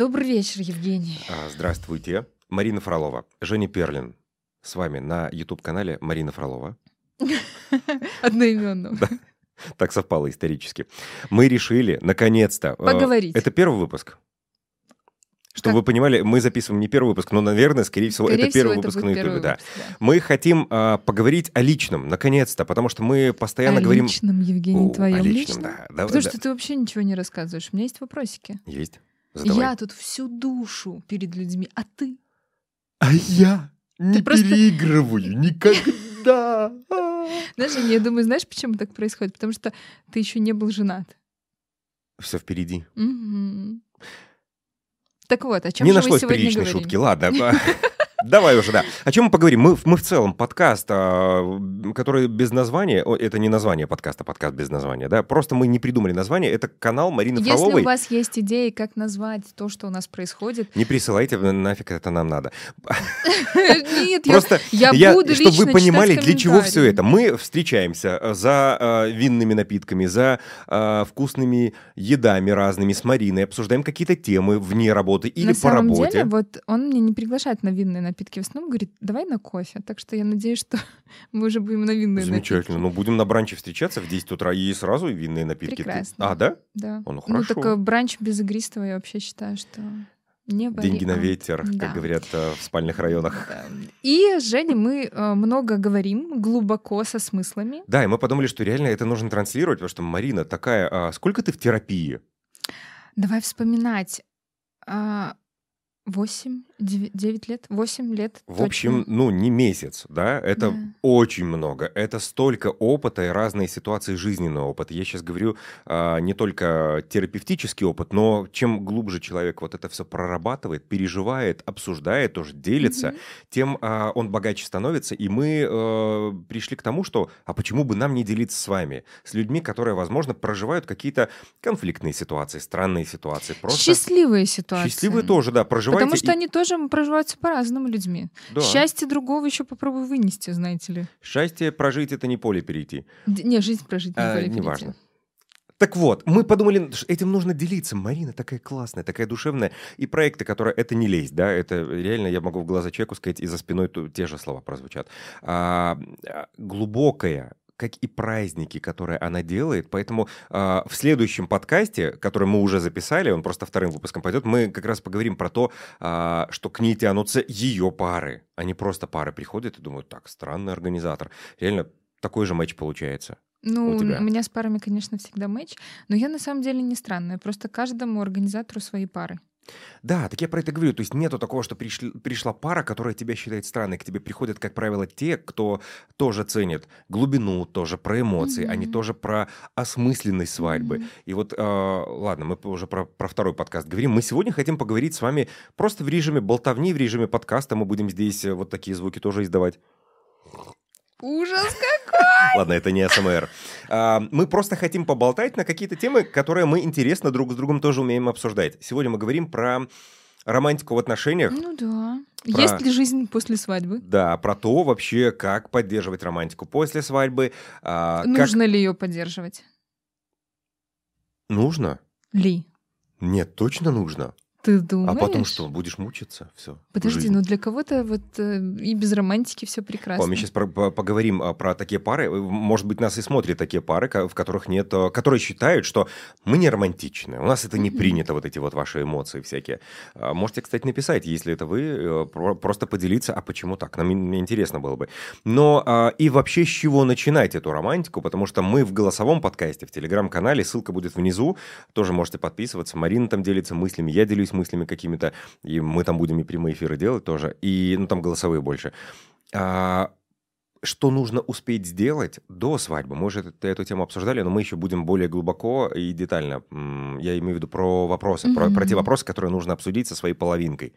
Добрый вечер, Евгений. А, Здравствуйте. Марина Фролова, Женя Перлин с вами на YouTube-канале Марина Фролова. Одноименном. Так совпало исторически. Мы решили, наконец-то... э, Поговорить. Это первый выпуск. Чтобы Как- вы понимали, мы записываем не первый выпуск, но, наверное, скорее всего, Скорее это первый всего, выпуск на YouTube. Да. да. Мы хотим а, поговорить о личном, наконец-то, потому что мы постоянно О говорим... личном, Евгений, О, твоем о личном. да. Да, Потому да. что ты вообще ничего не рассказываешь. У меня есть вопросики. Есть. Задавай. Я тут всю душу перед людьми, а ты? А я не просто- переигрываю никогда. Знаешь, я думаю, знаешь, почему так происходит? Потому что ты еще не был женат. Все впереди. Так вот, о чем не же мы нашлось сегодня приличной шутки. Ладно. Давай уже, да. О чем мы поговорим? Мы, мы в целом подкаст, а, который без названия, о, это не название подкаста, подкаст без названия, да, просто мы не придумали название, это канал Марины Если Фроловой. у вас есть идеи, как назвать то, что у нас происходит, Не присылайте, нафиг это нам надо. нет, Просто я я, буду чтобы вы понимали, для чего все это. Мы встречаемся э, за э, винными напитками, за э, вкусными едами разными с Мариной, обсуждаем какие-то темы вне работы или на по самом работе. деле, вот он меня не приглашает на винные напитки. В основном говорит, давай на кофе. Так что я надеюсь, что мы уже будем на винные Замечательно. напитки. Ну, будем на бранче встречаться в 10 утра и сразу винные напитки. Ты- Прекрасно. А, да? Да. О, ну Ну, хорошо. так э, бранч без игристого я вообще считаю, что не Деньги на ветер, Да. как говорят э, в спальных районах. Да. И, Женя, мы э, много говорим, глубоко, со смыслами. Да, и мы подумали, что реально это нужно транслировать, потому что Марина такая... а, сколько ты в терапии? Давай вспоминать. А, Восемь, девя- девять лет, восемь лет. В общем, ну, не месяц, да? Это Да. очень много. Это столько опыта и разные ситуации жизненного опыта. Я сейчас говорю а, не только терапевтический опыт, но чем глубже человек вот это все прорабатывает, переживает, обсуждает, тоже делится, Мгм. тем а, он богаче становится. И мы э, пришли к тому, что а почему бы нам не делиться с вами, с людьми, которые, возможно, проживают какие-то конфликтные ситуации, странные ситуации. Просто Счастливые ситуации. счастливые тоже, да, проживаете. Потому что и- они тоже проживаются по-разному людьми. да. Счастье другого еще попробуй вынести, знаете ли. Счастье прожить это не поле перейти. Д- Не, жизнь прожить не А, более неважно. Так вот, мы подумали, этим нужно делиться. Марина такая классная, такая душевная. И проекты, которые это не лезть, да, это реально, я могу в глаза человеку сказать, и за спиной те же слова прозвучат. А, а, глубокая, как и праздники, которые она делает. Поэтому а, в следующем подкасте, который мы уже записали, он просто вторым выпуском пойдет, мы как раз поговорим про то, а, что к ней тянутся ее пары, а не просто пары приходят и думают, так, странный организатор. Реально такой же матч получается. Ну, у тебя? у меня с парами, конечно, всегда матч, но я на самом деле не странная. Просто каждому организатору свои пары. Да, так я про это говорю. То есть нету такого, что пришли- пришла пара, которая тебя считает странной. К тебе приходят, как правило, те, кто тоже ценит глубину, тоже про эмоции, они Мгм. тоже про осмысленность свадьбы. Мгм. И вот, э, ладно, мы уже про, про второй подкаст говорим. Мы сегодня хотим поговорить с вами просто в режиме болтовни, в режиме подкаста. Мы будем здесь э, вот такие звуки тоже издавать. Ужас Ладно, это не СМР. А, Мы просто хотим поболтать на какие-то темы, которые мы интересно друг с другом тоже умеем обсуждать. Сегодня мы говорим про романтику в отношениях. Ну да. Про- Есть ли жизнь после свадьбы? Да, про то вообще, как поддерживать романтику после свадьбы. а, как- Нужно ли ее поддерживать? Нужно? Ли? Нет, точно нужно. Ты думаешь? А потом что, будешь мучиться? Все. Подожди, ну для кого-то вот э, и без романтики все прекрасно. Мы сейчас поговорим а, про такие пары. Э, Может быть, нас и смотрят такие пары, в которых нет, э, которые считают, что мы не романтичны, у нас это не принято, вот эти вот ваши эмоции всякие. А, Можете, кстати, написать, если это вы, э, про- просто поделиться, а почему так, нам ин- интересно было бы. Но а, и вообще с чего начинать эту романтику, потому что мы в голосовом подкасте, в телеграм-канале, ссылка будет внизу, тоже можете подписываться. Марина там делится мыслями, я делюсь мыслями какими-то, и мы там будем и прямые эфиры делать тоже, и ну там голосовые больше. А, что нужно успеть сделать до свадьбы? Мы уже эту, эту тему обсуждали, но мы еще будем более глубоко и детально. Я имею в виду про вопросы, про, про те вопросы, которые нужно обсудить со своей половинкой.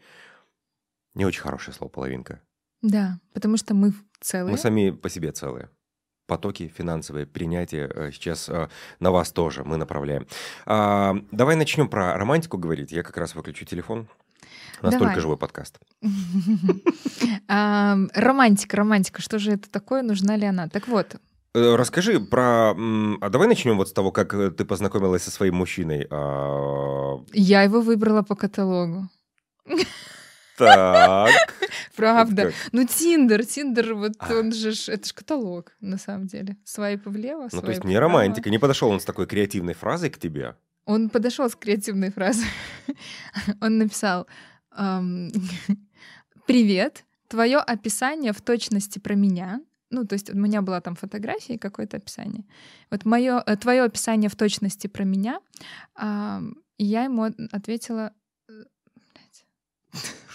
Не очень хорошее слово половинка. Да, потому что мы целые. Мы сами по себе целые. Потоки финансовые, принятие э, сейчас э, на вас тоже мы направляем. А, давай начнем про романтику говорить. Я как раз выключу телефон. Настолько Давай. живой подкаст. Романтика, романтика, что же это такое, нужна ли она? Так вот, Э, Расскажи про... А давай начнем вот с того, как ты познакомилась со своим мужчиной. А, Я его выбрала по каталогу. Так. Правда. Ну, Тиндер, Тиндер, вот А. он же, это же каталог, на самом деле. Свайпы влево, Ну, то есть не романтика. Не подошел он с такой креативной фразой к тебе. Он подошел с креативной фразой. Он написал «Привет, твое описание в точности про меня». Ну, то есть у меня была там фотография и какое-то описание. Вот мое, твое описание в точности про меня. И я ему от- ответила...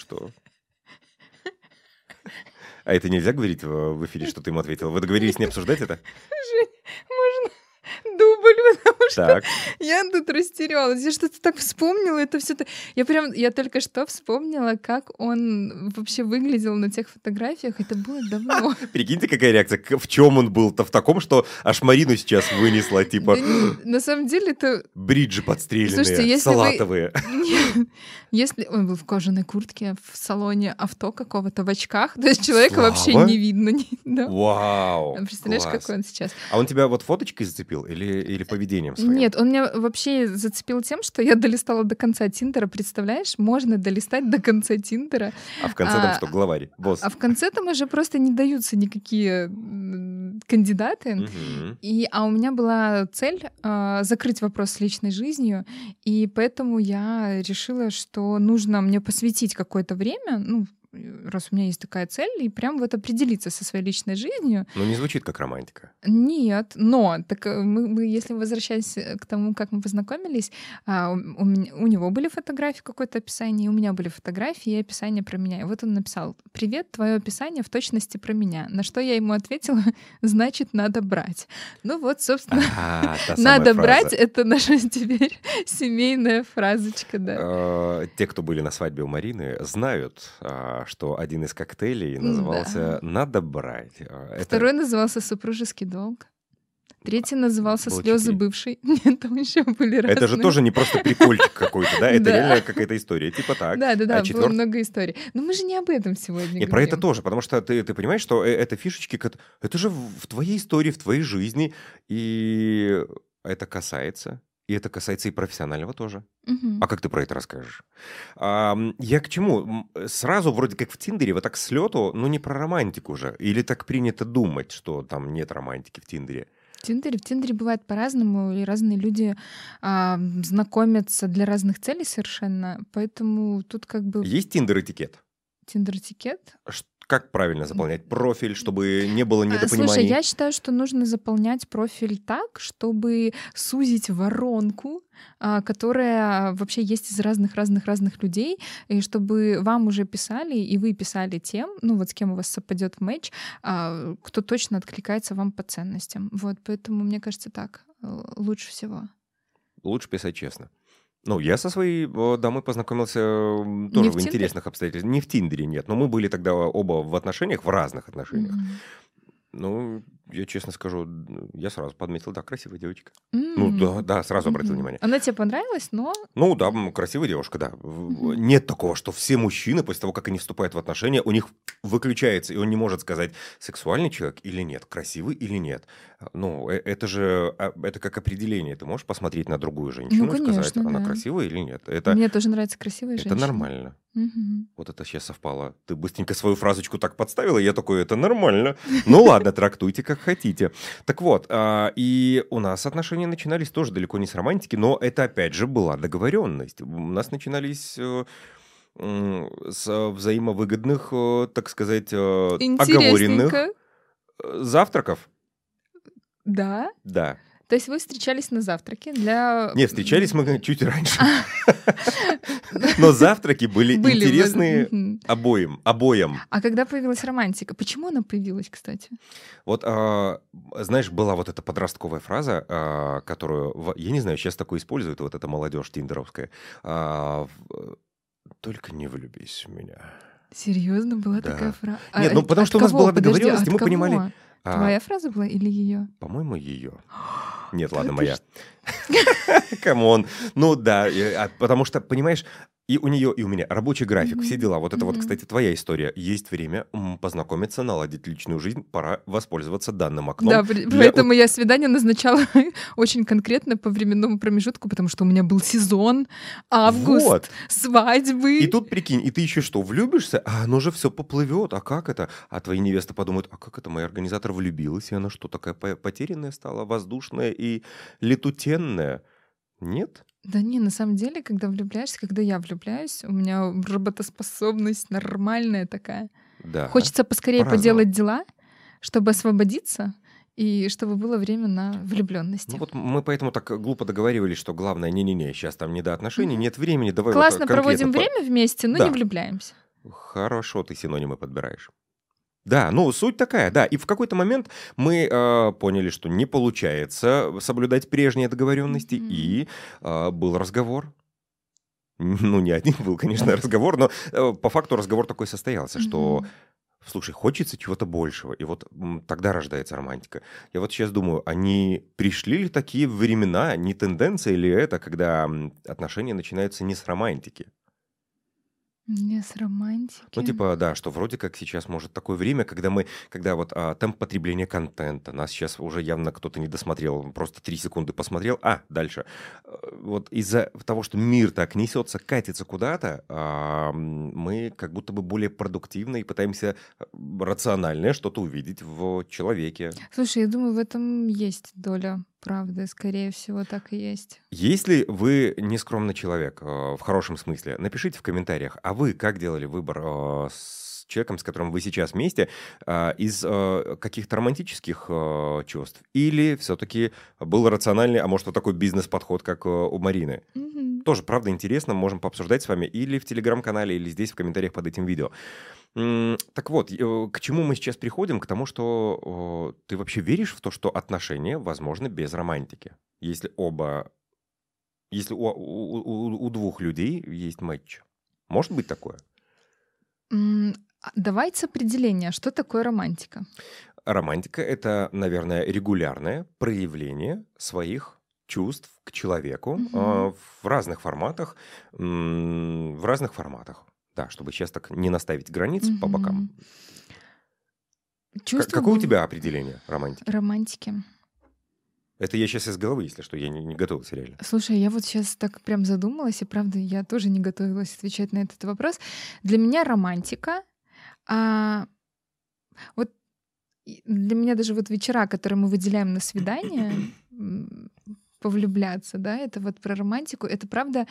Что? А это нельзя говорить в эфире, что ты ему ответил? Вы договорились не обсуждать это? Можно дубль, потому что Так. я тут растерялась. Я что-то так вспомнила, это все. Я прям, я только что вспомнила, как он вообще выглядел на тех фотографиях. Это было давно. Прикиньте, какая реакция. В чем он был-то? В таком, что аж Марину сейчас вынесла, типа, На самом деле это... бриджи подстреленные, салатовые. Если он был в кожаной куртке в салоне авто какого-то в очках, то есть человека вообще не видно. Вау, Представляешь, класс. какой он сейчас? А он тебя вот фоточкой зацепил или, или поведением своим? Нет, он меня вообще зацепил тем, что я долистала до конца Тиндера. Представляешь, можно долистать до конца Тиндера. А в конце там А, что, главарь, босс? А в конце там уже просто не даются никакие кандидаты. И, а у меня была цель а, закрыть вопрос с личной жизнью, и поэтому я решила, что нужно мне посвятить какое-то время, ну, раз у меня есть такая цель, и прям вот определиться со своей личной жизнью. Ну, не звучит как романтика. Нет, но так э, мы, мы, если возвращаясь э, к тому, как мы познакомились, а, у, у меня- у него были фотографии, какое-то описание, у меня были фотографии и описание про меня. И вот он написал: "Привет, твое описание в точности про меня". На что я ему ответила: "Значит, надо брать". Ну вот, собственно, А, надо брать. Это наша теперь семейная фразочка, да. Э, Те, кто были на свадьбе у Марины, знают, а, что один из коктейлей назывался «Надо брать». А, это- Второй назывался "Супружеский долг". Третий назывался Было "Слезы четыре. бывшей". Нет, там еще были разные. Это же тоже не просто прикольчик какой-то, да? Это Да. реально какая-то история. Типа так. Да, да, да, А было много историй. Но мы же не об этом сегодня Не, про это тоже, потому что ты, понимаешь, что э- это фишечки, это же в твоей истории, в твоей жизни, и это касается, и это касается и профессионального тоже. Мгм. А как ты про это расскажешь? Ам, я к чему? М, Сразу вроде как в Тиндере, вот так с лету, ну не про романтику же. Или так принято думать, что там нет романтики в Тиндере. В Тиндере, в Тиндере бывает по-разному, и разные люди а, знакомятся для разных целей совершенно. Поэтому тут как бы Есть Тиндер-этикет? Тиндер-этикет. Как правильно заполнять профиль, чтобы не было А, недопониманий? Слушай, я считаю, что нужно заполнять профиль так, чтобы сузить воронку, а, которая вообще есть из разных-разных-разных людей, и чтобы вам уже писали, и вы писали тем, ну вот с кем у вас совпадет матч, а, кто точно откликается вам по ценностям. Вот, поэтому мне кажется так э, лучше всего. Лучше писать честно. Ну, я со своей э, дамой познакомился тоже в в, Тиндере? интересных обстоятельствах. Не в Тиндере, нет. Но мы были тогда оба в отношениях, в разных отношениях. Мгм. Ну, я честно скажу, я сразу подметил, да, красивая девочка. Ну, М. да, да, сразу обратил Мгм. внимание. Она тебе понравилась, но Ну, да, красивая девушка, да. Мгм. Нет такого, что все мужчины, после того, как они вступают в отношения, у них выключается, и он не может сказать, сексуальный человек или нет, красивый или нет. Ну, э- это же, а, это как определение. Ты можешь посмотреть на другую женщину и сказать, Ну, конечно, она да. красивая или нет. Это, мне тоже нравятся красивые это женщины. нормально. Мгм. Вот это сейчас совпало. Ты быстренько свою фразочку так подставила, и я такой, это нормально. Ну ладно, трактуйте как хотите. Так вот, а, и у нас отношения начинались тоже далеко не с романтики, но это опять же была договоренность. У нас начинались э, с взаимовыгодных, э, так сказать, э, оговоренных завтраков. Да. Да. То есть вы встречались на завтраке для... Не, встречались мы чуть раньше. Но завтраки были Мгм. обоим, обоим. А когда появилась романтика? Почему она появилась, кстати? Вот, а, знаешь, была вот эта подростковая фраза, а, которую, я не знаю, сейчас такое используют, вот эта молодежь тиндеровская. а, Только не влюбись в меня. Серьезно была Да. такая фраза? Нет, ну, потому что у нас была договоренность, и мы понимали- А, Твоя фраза была или ее? По-моему, ее. Нет, ладно, моя. Come on. Ну да, а, потому что, понимаешь, И у нее, и у меня рабочий график, Мгм. все дела. Вот это вот, Мгм. кстати, твоя история. Есть время познакомиться, наладить личную жизнь. Пора воспользоваться данным окном. Да, для поэтому я свидание назначала очень конкретно по временному промежутку, потому что у меня был сезон, август, Вот. свадьбы. И тут прикинь, и ты еще что, влюбишься? А оно же все поплывет. А как это? А твои невесты подумают, а как это моя организатор влюбилась, и она что, такая по- потерянная стала, воздушная и летутенная? Нет? Да не, на самом деле, когда влюбляешься, когда я влюбляюсь, у меня работоспособность нормальная такая. Да. Хочется поскорее по-разному. поделать дела, чтобы освободиться и чтобы было время на влюбленности. Ну вот мы поэтому так глупо договаривались, что главное, не-не-не, сейчас там не до отношений, нет времени, давай вот Классно конкретно проводим по- время вместе, но Да. не влюбляемся. Хорошо ты синонимы подбираешь. Да, ну суть такая, да. И в какой-то момент мы э, поняли, что не получается соблюдать прежние договоренности, Мгм. и э, был разговор. Ну, не один был, конечно, разговор, но э, по факту разговор такой состоялся, что, Мгм. слушай, хочется чего-то большего. И вот тогда рождается романтика. Я вот сейчас думаю, они пришли ли такие времена, не тенденция ли это, когда отношения начинаются не с романтики? Не с романтики. Ну, типа, да, что вроде как сейчас может такое время, когда мы, когда вот а, темп потребления контента, нас сейчас уже явно кто-то не досмотрел, просто три секунды посмотрел, а, дальше. Э, Вот из-за того, что мир так несется, катится куда-то, а, мы как будто бы более продуктивно и пытаемся э, рациональное что-то увидеть в человеке. Слушай, я думаю, в этом есть доля правды. Скорее всего, так и есть. Если вы нескромный человек, э, в хорошем смысле, напишите в комментариях, а вы как делали выбор э, с человеком, с которым вы сейчас вместе, э, из каких-то романтических чувств? Или все-таки был рациональный, а может, вот такой бизнес-подход, как у Марины? Тоже, правда, интересно, можем пообсуждать с вами или в Телеграм-канале, или здесь в комментариях под этим видео. Так вот, э, к чему мы сейчас приходим? К тому, что э, ты вообще веришь в то, что отношения возможны без романтики? Если оба... Если у, у- у- двух людей есть матч. Может быть такое? А Давайте определение, что такое романтика. Романтика — это, наверное, регулярное проявление своих чувств к человеку э, в разных форматах. м, В разных форматах. Да, чтобы сейчас так не наставить границ по бокам. Чувство Какое у тебя определение романтики? романтики? Это я сейчас из головы, если что, я не, не готовился реально. Слушай, я вот сейчас так прям задумалась, и правда, я тоже не готовилась отвечать на этот вопрос. Для меня романтика, а, вот для меня даже вот вечера, которые мы выделяем на свидание, повлюбляться, да, это вот про романтику, это правда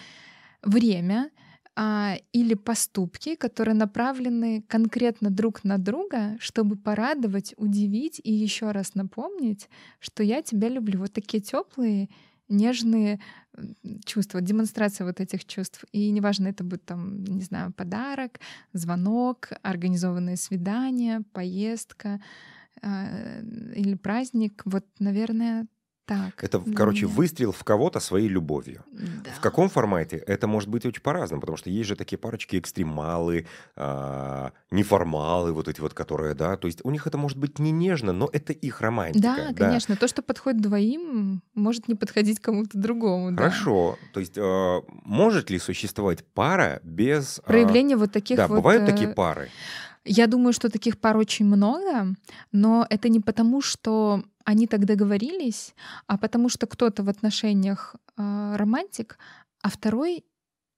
время а, или поступки, которые направлены конкретно друг на друга, чтобы порадовать, удивить и еще раз напомнить, что я тебя люблю. Вот такие теплые, нежные чувства, демонстрация вот этих чувств. И неважно, это будет там, не знаю, подарок, звонок, организованное свидание, поездка э, или праздник. Вот, наверное, так. Это, для короче, меня. выстрел в кого-то своей любовью. Да. В каком формате? Это может быть очень по-разному, потому что есть же такие парочки экстремалы, а, неформалы, вот эти вот, которые, да, то есть у них это может быть не нежно, но это их романтика. Да, конечно. То, что подходит двоим, может не подходить кому-то другому. да. Хорошо. То есть э, может ли существовать пара без... э, Проявление вот таких Да, вот... бывают э, такие пары. Я думаю, что таких пар очень много, но это не потому, что они так договорились, а потому что кто-то в отношениях э, романтик, а второй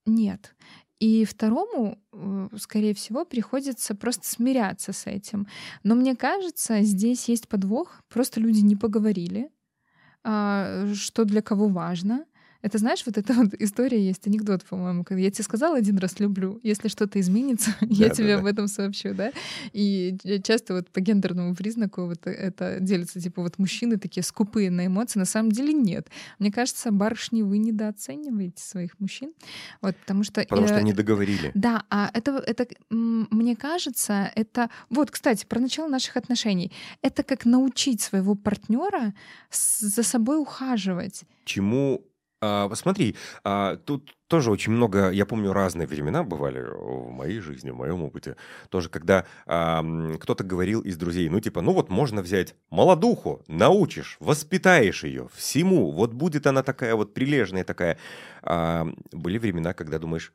нет. И второму, э, скорее всего, приходится просто смиряться с этим. Но мне кажется, здесь есть подвох. Просто люди не поговорили, а, что для кого важно. Это знаешь, вот эта вот история есть, анекдот, по-моему, я тебе сказала один раз люблю, если что-то изменится, я Да, тебе да, об да. этом сообщу, да? И часто вот по гендерному признаку вот это делится, типа вот мужчины такие скупые на эмоции, на самом деле нет. Мне кажется, барышни, вы недооцениваете своих мужчин, вот, потому что... Потому что не договорили. да, а это, это мне кажется, это вот, кстати, про начало наших отношений. Это как научить своего партнера за собой ухаживать. Чему... а, смотри, а, тут тоже очень много, я помню, разные времена бывали в моей жизни, в моем опыте. Тоже, когда а, кто-то говорил из друзей, ну, типа, ну вот можно взять молодуху, научишь, воспитаешь ее всему, вот будет она такая вот прилежная такая. А, были времена, когда думаешь,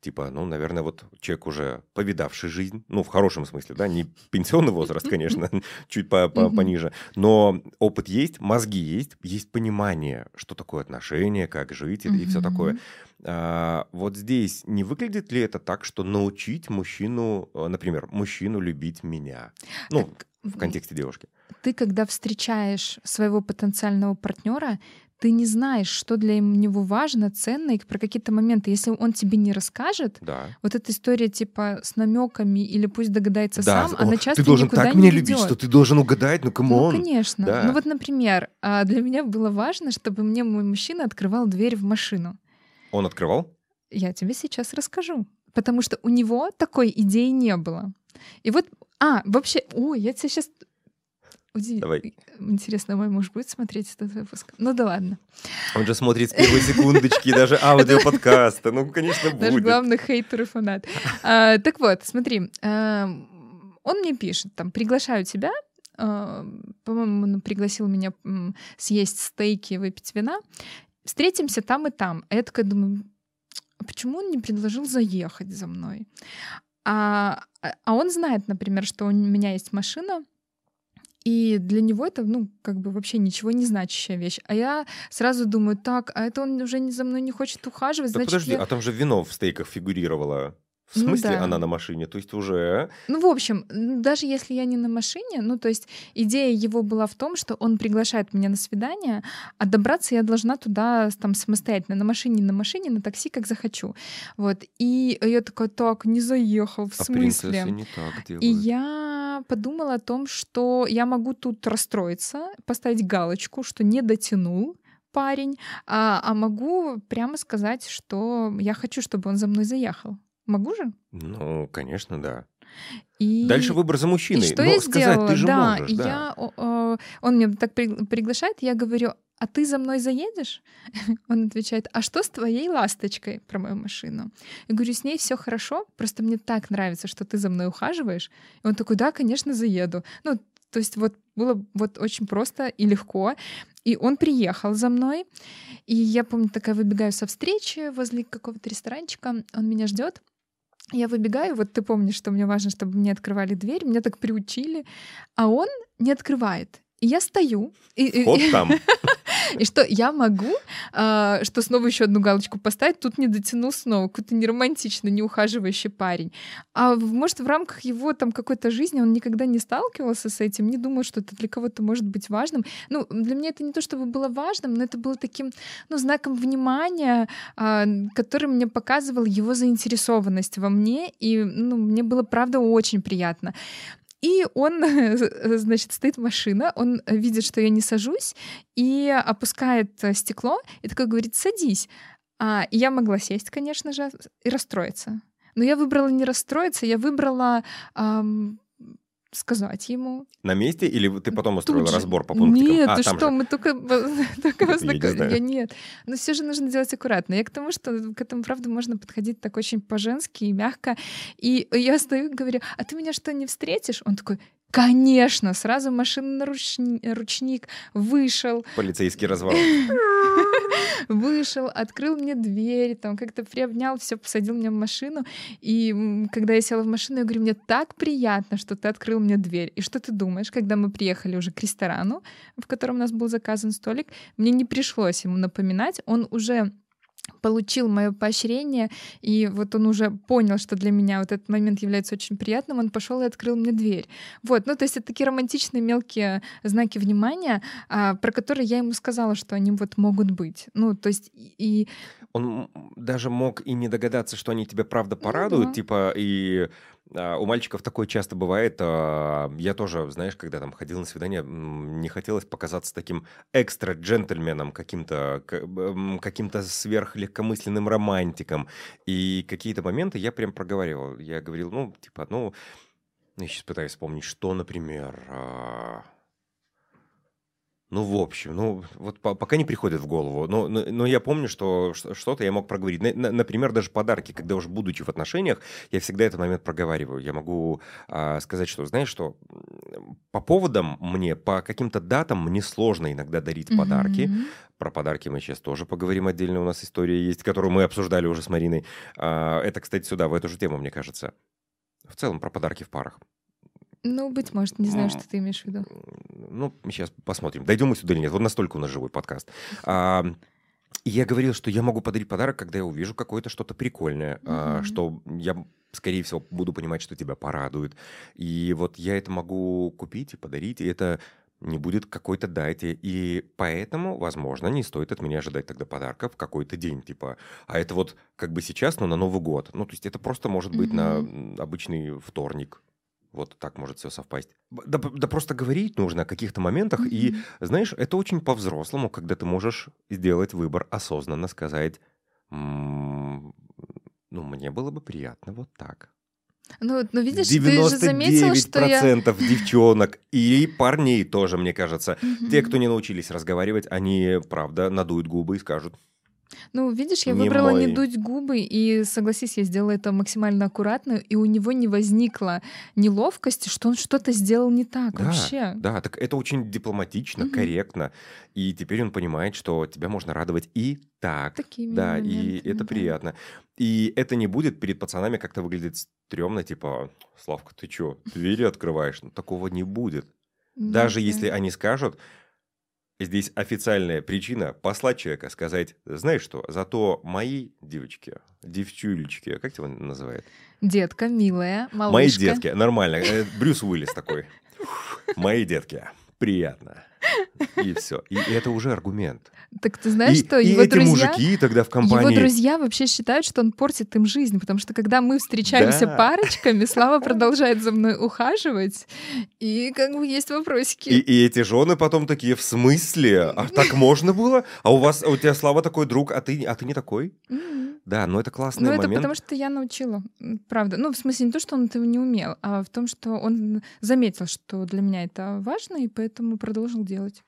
типа, ну, наверное, вот человек уже повидавший жизнь, ну, в хорошем смысле, да, не пенсионный возраст, конечно, чуть по- по- Мгм. пониже, но опыт есть, мозги есть, есть понимание, что такое отношения, как жить и, все такое. А, вот здесь не выглядит ли это так, что научить мужчину, э, например, мужчину любить меня? Ну, Так, в контексте девушки. ты, когда встречаешь своего потенциального партнера, ты не знаешь, что для него важно, ценно, и про какие-то моменты. Если он тебе не расскажет, Да. вот эта история типа с намеками или пусть догадается Да, сам, о, она ты часто должен никуда так меня любить, ведет. что ты должен угадать, ну, Ну, come on. конечно. Да. Ну вот, например, а, для меня было важно, чтобы мне мой мужчина открывал дверь в машину. Он открывал? Я тебе сейчас расскажу. Потому что у него такой идеи не было. И вот, а, вообще, ой, я тебе сейчас... Давай. Интересно, мой муж будет смотреть этот выпуск? Ну да ладно. Он же смотрит с первой секундочки даже аудиоподкаста. Ну, конечно, Наш будет. главный хейтер и фанат. А, так вот, смотри, а, он мне пишет, там, приглашаю тебя, а, по-моему, он пригласил меня съесть стейки и выпить вина. Встретимся там и там. А я такая думаю, а почему он не предложил заехать за мной? А, а он знает, например, что у меня есть машина, и для него это, ну, как бы вообще ничего не значащая вещь. А я сразу думаю, так, а это он уже за мной не хочет ухаживать, Так значит, подожди, я- а там же вино в стейках фигурировало. В Ну смысле да. она на машине? То есть уже... Ну, в общем, даже если я не на машине, ну, то есть идея его была в том, что он приглашает меня на свидание, а добраться я должна туда там самостоятельно, на машине, на машине, на такси, как захочу. Вот. И я такая, так, не заехал, в А смысле? не так делают. И я подумала о том, что я могу тут расстроиться, поставить галочку, что не дотянул парень, а, а могу прямо сказать, что я хочу, чтобы он за мной заехал. Могу же? Ну, конечно, да. И... Дальше выбор за И мужчиной. что Но я сказать сделала? ты же да, можешь, и да. я, он меня так при- приглашает, я говорю, а ты за мной заедешь? Он отвечает, а что с твоей ласточкой про мою машину? Я говорю, с ней все хорошо, просто мне так нравится, что ты за мной ухаживаешь. И он такой, да, конечно, заеду. Ну, то есть вот было вот очень просто и легко. И он приехал за мной, и я помню, такая выбегаю со встречи возле какого-то ресторанчика, он меня ждет. Я выбегаю, вот ты помнишь, что мне важно, чтобы мне открывали дверь, меня так приучили, а он не открывает. И я стою, и, и- Вход там. и что я могу, а, что снова еще одну галочку поставить, тут не дотянул снова, какой-то неромантичный, неухаживающий парень. А может, в рамках его там какой-то жизни он никогда не сталкивался с этим, не думал, что это для кого-то может быть важным. Ну, для меня это не то, чтобы было важным, но это было таким, ну, знаком внимания, а, который мне показывал его заинтересованность во мне, и, ну, мне было, правда, очень приятно. И он, значит, стоит машина, он видит, что я не сажусь, и опускает э, стекло, и такой говорит, садись. А, и я могла сесть, конечно же, и расстроиться. Но я выбрала не расстроиться, я выбрала ам, сказать ему. На месте или ты потом Тут же. разбор по пунктикам? Нет, а, ты что, же. мы только, только Я не знаю. Я нет. Но все же нужно делать аккуратно. Я к тому, что к этому, правда, можно подходить так очень по-женски и мягко. И я стою и говорю, а ты меня что, не встретишь? Он такой, конечно, сразу ручник вышел, Полицейский развал. вышел, открыл мне дверь, там как-то приобнял, все, посадил меня в машину. И когда я села в машину, я говорю, мне так приятно, что ты открыл мне дверь. И что ты думаешь, когда мы приехали уже к ресторану, в котором у нас был заказан столик, мне не пришлось ему напоминать, он уже получил мое поощрение, и вот он уже понял, что для меня вот этот момент является очень приятным, он пошел и открыл мне дверь. Вот, ну то есть это такие романтичные мелкие знаки внимания, а, про которые я ему сказала, что они вот могут быть. Ну то есть и Он даже мог и не догадаться, что они тебя правда порадуют, Ну да. типа, и у мальчиков такое часто бывает. а, я тоже, знаешь, когда там ходил на свидание, не хотелось показаться таким экстра джентльменом, каким-то каким-то сверхлегкомысленным романтиком. И какие-то моменты я прям проговаривал. Я говорил, ну, типа, ну, я сейчас пытаюсь вспомнить, что, например, а, Ну, в общем, ну, вот по- пока не приходит в голову. Но, но, но я помню, что что-то я мог проговорить. На- на- например, даже подарки, когда уже будучи в отношениях, я всегда этот момент проговариваю. Я могу а, сказать, что, знаешь что, по поводам мне, по каким-то датам мне сложно иногда дарить подарки. Мгм. Про подарки мы сейчас тоже поговорим отдельно. У нас история есть, которую мы обсуждали уже с Мариной. А, это, кстати, сюда, в эту же тему, мне кажется. В целом про подарки в парах. Ну, быть может, не знаю, М. что ты имеешь в виду. Ну, сейчас посмотрим, дойдем мы сюда или нет. Вот настолько у нас живой подкаст. А, я говорил, что я могу подарить подарок, когда я увижу какое-то что-то прикольное, а, что я, скорее всего, буду понимать, что тебя порадует. И вот я это могу купить и подарить, и это не будет какой-то дате. И поэтому, возможно, не стоит от меня ожидать тогда подарка в какой-то день. Типа, а это вот как бы сейчас, но на Новый год. Ну, то есть это просто может быть на м, обычный вторник. Вот так может все совпасть. Да, да просто говорить нужно о каких-то моментах. И, Мгм. знаешь, это очень по-взрослому, когда ты можешь сделать выбор осознанно, сказать, «М, ну, мне было бы приятно вот так. Ну, ну, видишь, ты же заметила, что я... 99% девчонок и парней тоже, мне кажется. Те, Мгм. кто не научились разговаривать, они, правда, надуют губы и скажут, Ну, видишь, я Не выбрала не мой. дуть губы, и согласись, я сделала это максимально аккуратно, и у него не возникло неловкости, что он что-то сделал не так Да, вообще. Да, так это очень дипломатично, Мгм. корректно. И теперь он понимает, что тебя можно радовать и так. Такими Да, и это да. приятно. И это не будет перед пацанами как-то выглядеть стрёмно, типа, Славка, ты чё, двери открываешь? Ну, такого не будет. Ну, Даже да. если они скажут, здесь официальная причина послать человека, сказать, знаешь что, зато мои девочки, девчулечки, как тебя называют? Детка, милая, малышка. Мои детки, нормально. Э, Брюс Уиллис такой. Мои детки, приятно. И все. И это уже аргумент. Так ты знаешь, и, что и его эти друзья... мужики тогда в Его компании... друзья вообще считают, что он портит им жизнь, потому что когда мы встречаемся Да. парочками, Слава продолжает за мной ухаживать, и как бы есть вопросики. И, и эти жены потом такие, в смысле? А так можно было? А у вас, а у тебя Слава такой друг, а ты, а ты не такой? М. Да, но это классный Ну, это момент. потому что я научила, правда. Ну, в смысле, не то, что он этого не умел, а в том, что он заметил, что для меня это важно, и поэтому продолжил делать.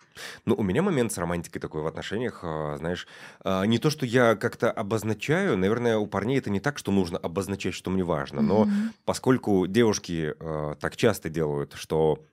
Ну, у меня момент с романтикой такой в отношениях, а, знаешь, а, не то, что я как-то обозначаю, наверное, у парней это не так, что нужно обозначать, что мне важно, но Мгм. поскольку девушки э, так часто делают, что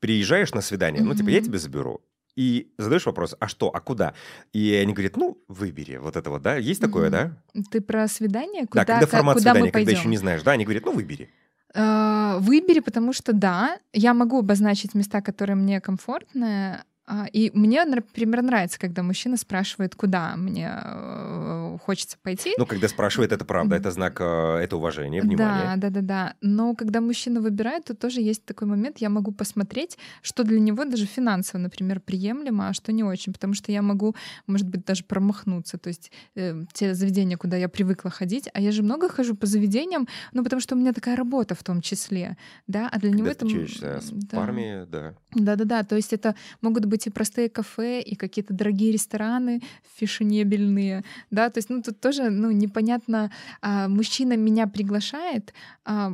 приезжаешь на свидание, ну, типа, я тебя заберу, и задаешь вопрос, а что, а куда? И они говорят, ну, выбери вот это вот, да? Есть такое, Мгм. да? Ты про свидание? Куда, да, когда как- формат куда свидания, когда еще не знаешь, да? Они говорят, ну, выбери. А, Выбери, потому что да, я могу обозначить места, которые мне комфортны. А, И мне, например, нравится, когда мужчина спрашивает, куда мне э, хочется пойти. Ну, когда спрашивает, это правда, это знак, э, это уважение, Да, внимание. да, да, да. Но когда мужчина выбирает, то тоже есть такой момент, я могу посмотреть, что для него даже финансово, например, приемлемо, а что не очень, потому что я могу, может быть, даже промахнуться. То есть э, те заведения, куда я привыкла ходить, а я же много хожу по заведениям, ну, потому что у меня такая работа в том числе, да, а для него Когда это... м, встречаешься с да. парами, да. Да-да-да, то есть это могут быть и простые кафе, и какие-то дорогие рестораны фешенебельные, да, то есть, ну, тут тоже, ну, непонятно, а, мужчина меня приглашает, а,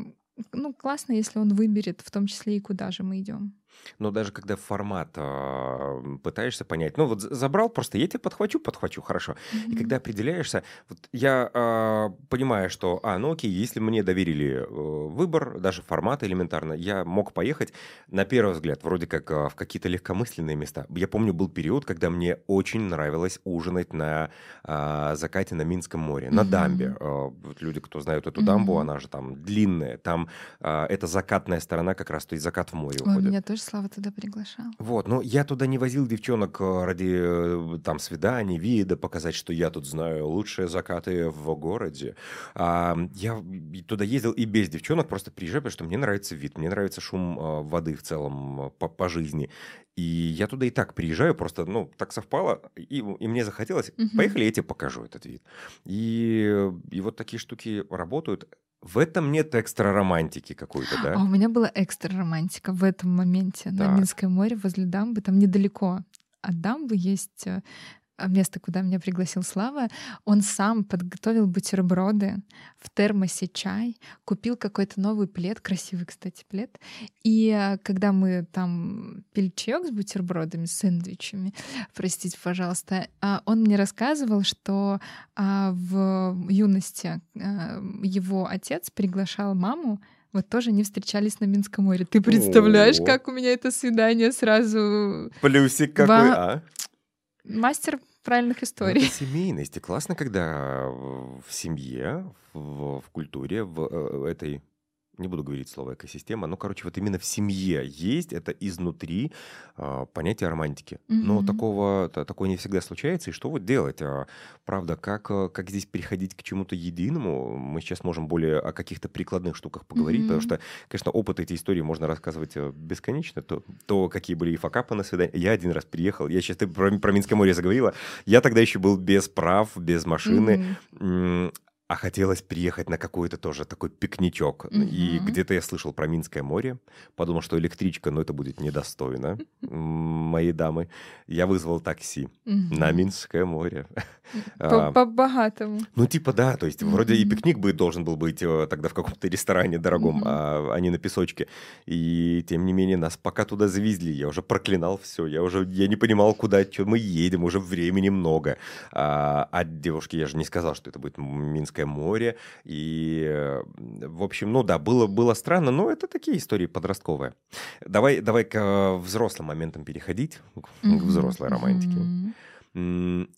ну, классно, если он выберет, в том числе и куда же мы идем. Но даже когда формат а, пытаешься понять, ну вот забрал просто, я тебя подхвачу, подхвачу, хорошо. И когда определяешься, вот я а, понимаю, что, а, ну окей, если мне доверили э, выбор, даже формата элементарно, я мог поехать на первый взгляд, вроде как а, в какие-то легкомысленные места. Я помню, был период, когда мне очень нравилось ужинать на а, закате на Минском море, на Мгм. дамбе. А, вот люди, кто знают эту дамбу, Мгм. она же там длинная, там а, это закатная сторона как раз, то есть закат в море Ой, уходит. меня тоже Слава туда приглашал. Вот, но я туда не возил девчонок э, ради э, там свиданий, вида, показать, что я тут знаю лучшие закаты в городе. А, я туда ездил и без девчонок, просто приезжаю, потому что мне нравится вид, мне нравится шум э, воды в целом по, по жизни. И я туда и так приезжаю, просто, ну, так совпало, и, и мне захотелось, Мгм. поехали, я тебе покажу этот вид. И, и вот такие штуки работают. В этом нет экстра романтики какой-то, да? А у меня была экстра романтика в этом моменте на Так. Минское море возле дамбы, там недалеко от дамбы есть э, место, куда меня пригласил Слава, он сам подготовил бутерброды, в термосе чай, купил какой-то новый плед, красивый, кстати, плед. И э, когда мы там пили чаек с бутербродами, с сэндвичами, простите, пожалуйста, а, он мне рассказывал, что а, в юности э, его отец приглашал маму вот тоже не встречались на Минском море. Ты представляешь, О-о-о. как у меня это свидание сразу... Плюсик какой, Ва... а? Мастер правильных историй. Это семейность. И классно, когда в семье, в, в культуре, в э, этой не буду говорить слово экосистема, но, короче, вот именно в семье есть это изнутри э, понятие романтики. Mm-hmm. Но такого, такое не всегда случается. И что вот делать? А, правда, как, э, как здесь переходить к чему-то единому? Мы сейчас можем более о каких-то прикладных штуках поговорить, mm-hmm. потому что, конечно, опыт этой истории можно рассказывать э, бесконечно. То, то какие были и факапы на свидание. Я один раз приехал, я сейчас ты про, про Минское море заговорила. Я тогда еще был без прав, без машины. Mm-hmm а хотелось приехать на какой-то тоже такой пикничок. Угу. И где-то я слышал про Минское море, подумал, что электричка, но это будет недостойно моей дамы. Я вызвал такси угу. на Минское море. А, по-богатому. Ну, типа, да, то есть вроде и пикник бы должен был быть э, тогда в каком-то ресторане дорогом, а, а не на песочке. И тем не менее нас пока туда завезли, я уже проклинал все, я уже я не понимал, куда что мы едем, уже времени много. А, а девушке я же не сказал, что это будет Минское Балтийское море. И, э, в общем, ну да, было, было странно, но это такие истории подростковые. Давай, давай к э, взрослым моментам переходить, к mm-hmm. взрослой романтике. Mm-hmm.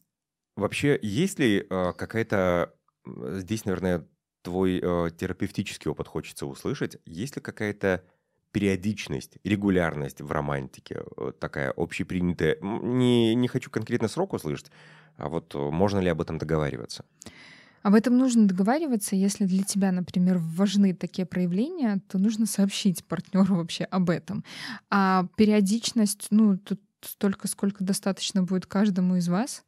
Вообще, есть ли э, какая-то... Здесь, наверное, твой терапевтический опыт хочется услышать. Есть ли какая-то периодичность, регулярность в романтике такая общепринятая? Не, не хочу конкретно срок услышать, а вот можно ли об этом договариваться? Об этом нужно договариваться. Если для тебя, например, важны такие проявления, то нужно сообщить партнеру вообще об этом. А периодичность, ну, тут столько, сколько достаточно будет каждому из вас.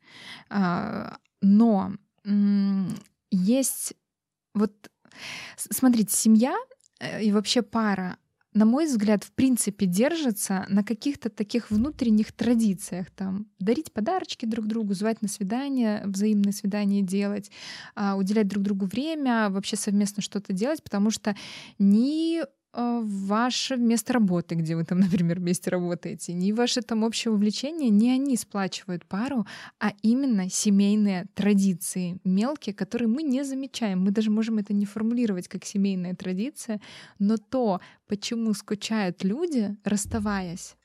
А, но есть вот, смотрите, семья э, и вообще пара, на мой взгляд, в принципе, держится на каких-то таких внутренних традициях. Там, дарить подарочки друг другу, звать на свидание, взаимные свидания делать, а, уделять друг другу время, вообще совместно что-то делать, потому что ни ваше место работы, где вы там, например, вместе работаете, не ваши там общее увлечение, не они сплачивают пару, а именно семейные традиции мелкие, которые мы не замечаем. Мы даже можем это не формулировать как семейная традиция, но то, почему скучают люди, расставаясь,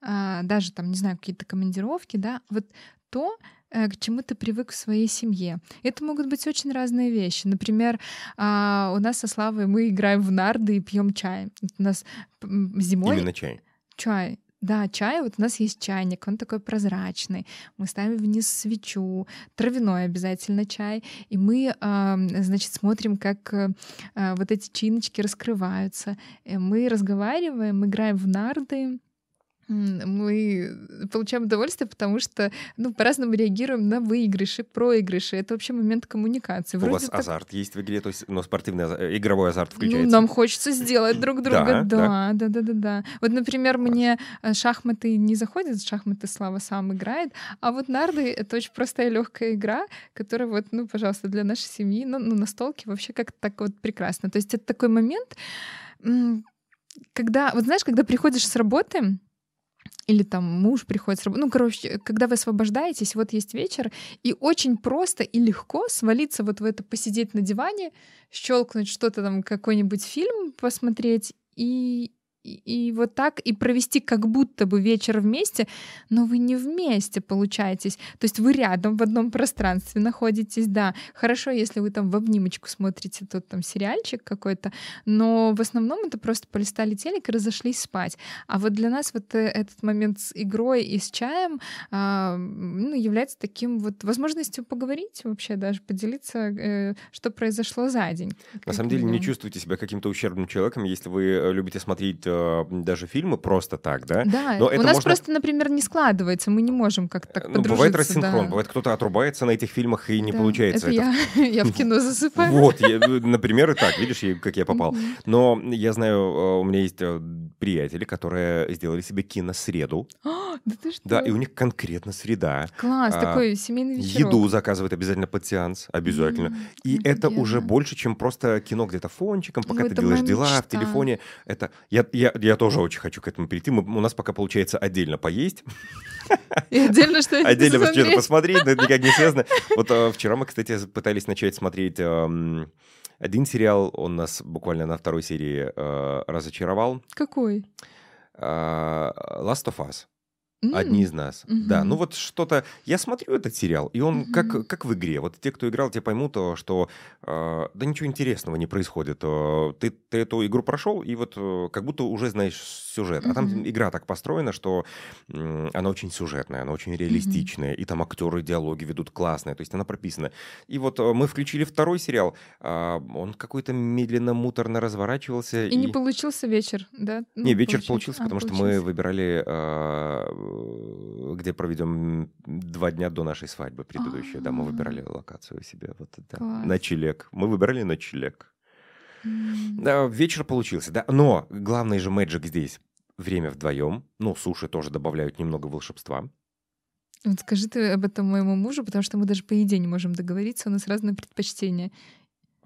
а, даже там, не знаю, какие-то командировки, да, вот то, к чему ты привык в своей семье. Это могут быть очень разные вещи. Например, а, у нас со Славой мы играем в нарды и пьем чай. У нас зимой... Именно чай? Чай. Да, чай, вот у нас есть чайник, он такой прозрачный. Мы ставим вниз свечу, травяной обязательно чай, и мы, значит, смотрим, как э, вот эти чиночки раскрываются. Мы разговариваем, играем в нарды, мы получаем удовольствие, потому что ну, по-разному реагируем на выигрыши, проигрыши. Это вообще момент коммуникации. Вроде У вас так... азарт есть в игре, то есть ну, спортивный э, игровой азарт ну, включается? Ну, нам хочется сделать друг друга, да, да, да, да, да. Вот, например, мне э, шахматы не заходят, шахматы Слава сам играет, а вот нарды — это очень простая легкая игра, которая вот, ну, пожалуйста, для нашей семьи, ну, ну на столке вообще как-то так вот прекрасно. То есть это такой момент, когда, вот знаешь, когда приходишь с работы, или там муж приходит с работы. Ну, короче, когда вы освобождаетесь, вот есть вечер, и очень просто и легко свалиться вот в это, посидеть на диване, щелкнуть что-то там, какой-нибудь фильм посмотреть и, и, вот так и провести как будто бы вечер вместе, но вы не вместе получаетесь. То есть вы рядом в одном пространстве находитесь, да. Хорошо, если вы там в обнимочку смотрите тот там сериальчик какой-то, но в основном это просто полистали телек и разошлись спать. А вот для нас вот э, этот момент с игрой и с чаем а, ну, является таким вот возможностью поговорить вообще, даже поделиться, э, что произошло за день. На самом деле не чувствуйте себя каким-то ущербным человеком, если вы э, любите смотреть э, даже фильмы просто так, да? Да, Но у это нас можно- просто, например, не складывается, мы не можем как-то так Ну, бывает рассинхрон, да. бывает кто-то отрубается на этих фильмах и не Да, получается. Это я, я в кино засыпаю. Вот, я, э, например, и так, видишь, как я попал. Но я знаю, э, у меня есть э, приятели, которые сделали себе киносреду. Да ты что? Да, и у них конкретно среда. Класс, а, такой семейный вечерок. Еду заказывают обязательно под сеанс, обязательно. И это офигенно. уже больше, чем просто кино где-то фончиком, пока Ой, ты это делаешь дела в телефоне. Это я, я, я тоже очень хочу к этому перейти. Мы- у нас пока получается отдельно поесть, И отдельно что отдельно что-то посмотреть. посмотреть, но это никак не связано. Вот э, вчера мы, кстати, пытались начать смотреть эм, один сериал, он нас буквально на второй серии э, разочаровал. Какой? Э, Last of Us. Одни из нас. Да, Мгм. ну вот что-то... Я смотрю этот сериал, и он Мгм. как, как в игре. Вот те, кто играл, те поймут, э, что э, да ничего интересного не происходит. Э, Ты, ты эту игру прошел, и вот э, как будто уже знаешь сюжет. А там игра так построена, что м, она очень сюжетная, она очень реалистичная, и там актеры диалоги ведут классные, то есть она прописана. И вот э, мы включили второй сериал, а, он какой-то медленно, муторно разворачивался. И не получился вечер, да? Ну, Не, вечер получился, А, потому что мы получился. выбирали, э, где проведем два дня до нашей свадьбы предыдущей. Да, мы А. выбирали локацию себе. Вот это. Класс. Ночлег. Мы выбирали ночлег. М. Да, вечер получился, да. Но главный же мэджик здесь. Время вдвоем. Ну, суши тоже добавляют немного волшебства. Вот скажи ты об этом моему мужу, потому что мы даже по еде не можем договориться, у нас разные предпочтения.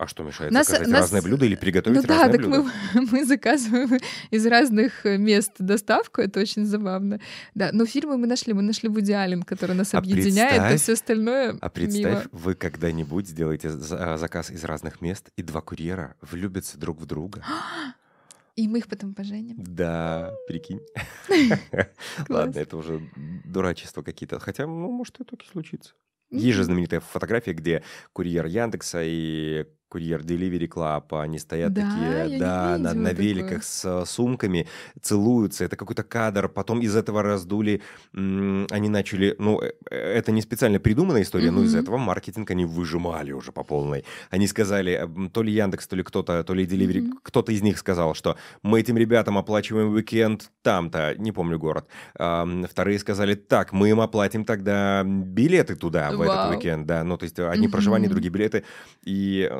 А что мешает Нас- заказать нас- разные блюда или приготовить ну да, разные так блюда? мы, мы заказываем из разных э, мест доставку, это очень забавно. Да, но фильмы мы нашли, мы нашли Вуди Аллен, который нас А объединяет, а все остальное А представь, мимо. вы когда-нибудь сделаете а, заказ из разных мест, и два курьера влюбятся друг в друга. И мы их потом поженим. Да, прикинь. Ладно, это уже дурачество какие-то. Хотя, ну, может, и так и случится. Есть же знаменитая фотография, где курьер Яндекса и курьер Delivery Club, они стоят Да, такие, да, на, на такое. великах с э, сумками, целуются. Это какой-то кадр. Потом из этого раздули, они начали, ну, э, э, это не специально придуманная история, но из этого маркетинг они выжимали уже по полной. Они сказали, то ли Яндекс, то ли кто-то, то ли Delivery, Мгм. кто-то из них сказал, что мы этим ребятам оплачиваем уикенд там-то, не помню город. Вторые сказали, так, мы им оплатим тогда билеты туда, в этот Вау. уикенд, да. Ну, то есть одни Мгм. проживания, другие билеты. И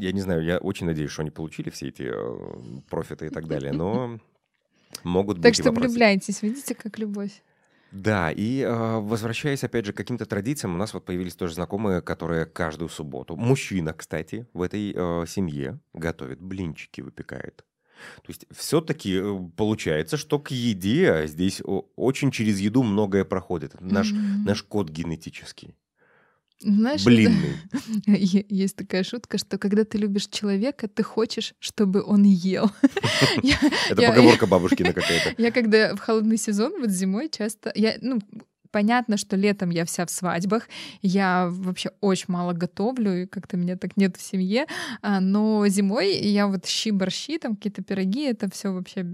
я не знаю, я очень надеюсь, что они получили все эти э, профиты и так далее, но могут быть Так что влюбляйтесь, видите, как любовь. Да, и э, возвращаясь опять же к каким-то традициям, у нас вот появились тоже знакомые, которые каждую субботу, мужчина, кстати, в этой э, семье готовит блинчики, выпекает. То есть все-таки получается, что к еде здесь о- очень через еду многое проходит. Это Наш, Мгм. наш код генетический. Знаешь, Блинный. Есть такая шутка, что когда ты любишь человека, ты хочешь, чтобы он ел. Это поговорка бабушкина какая-то. Я когда в холодный сезон, вот зимой часто, я, ну, понятно, что летом я вся в свадьбах, я вообще очень мало готовлю, и как-то меня так нет в семье, а, но зимой я вот щи-борщи, там какие-то пироги, это все вообще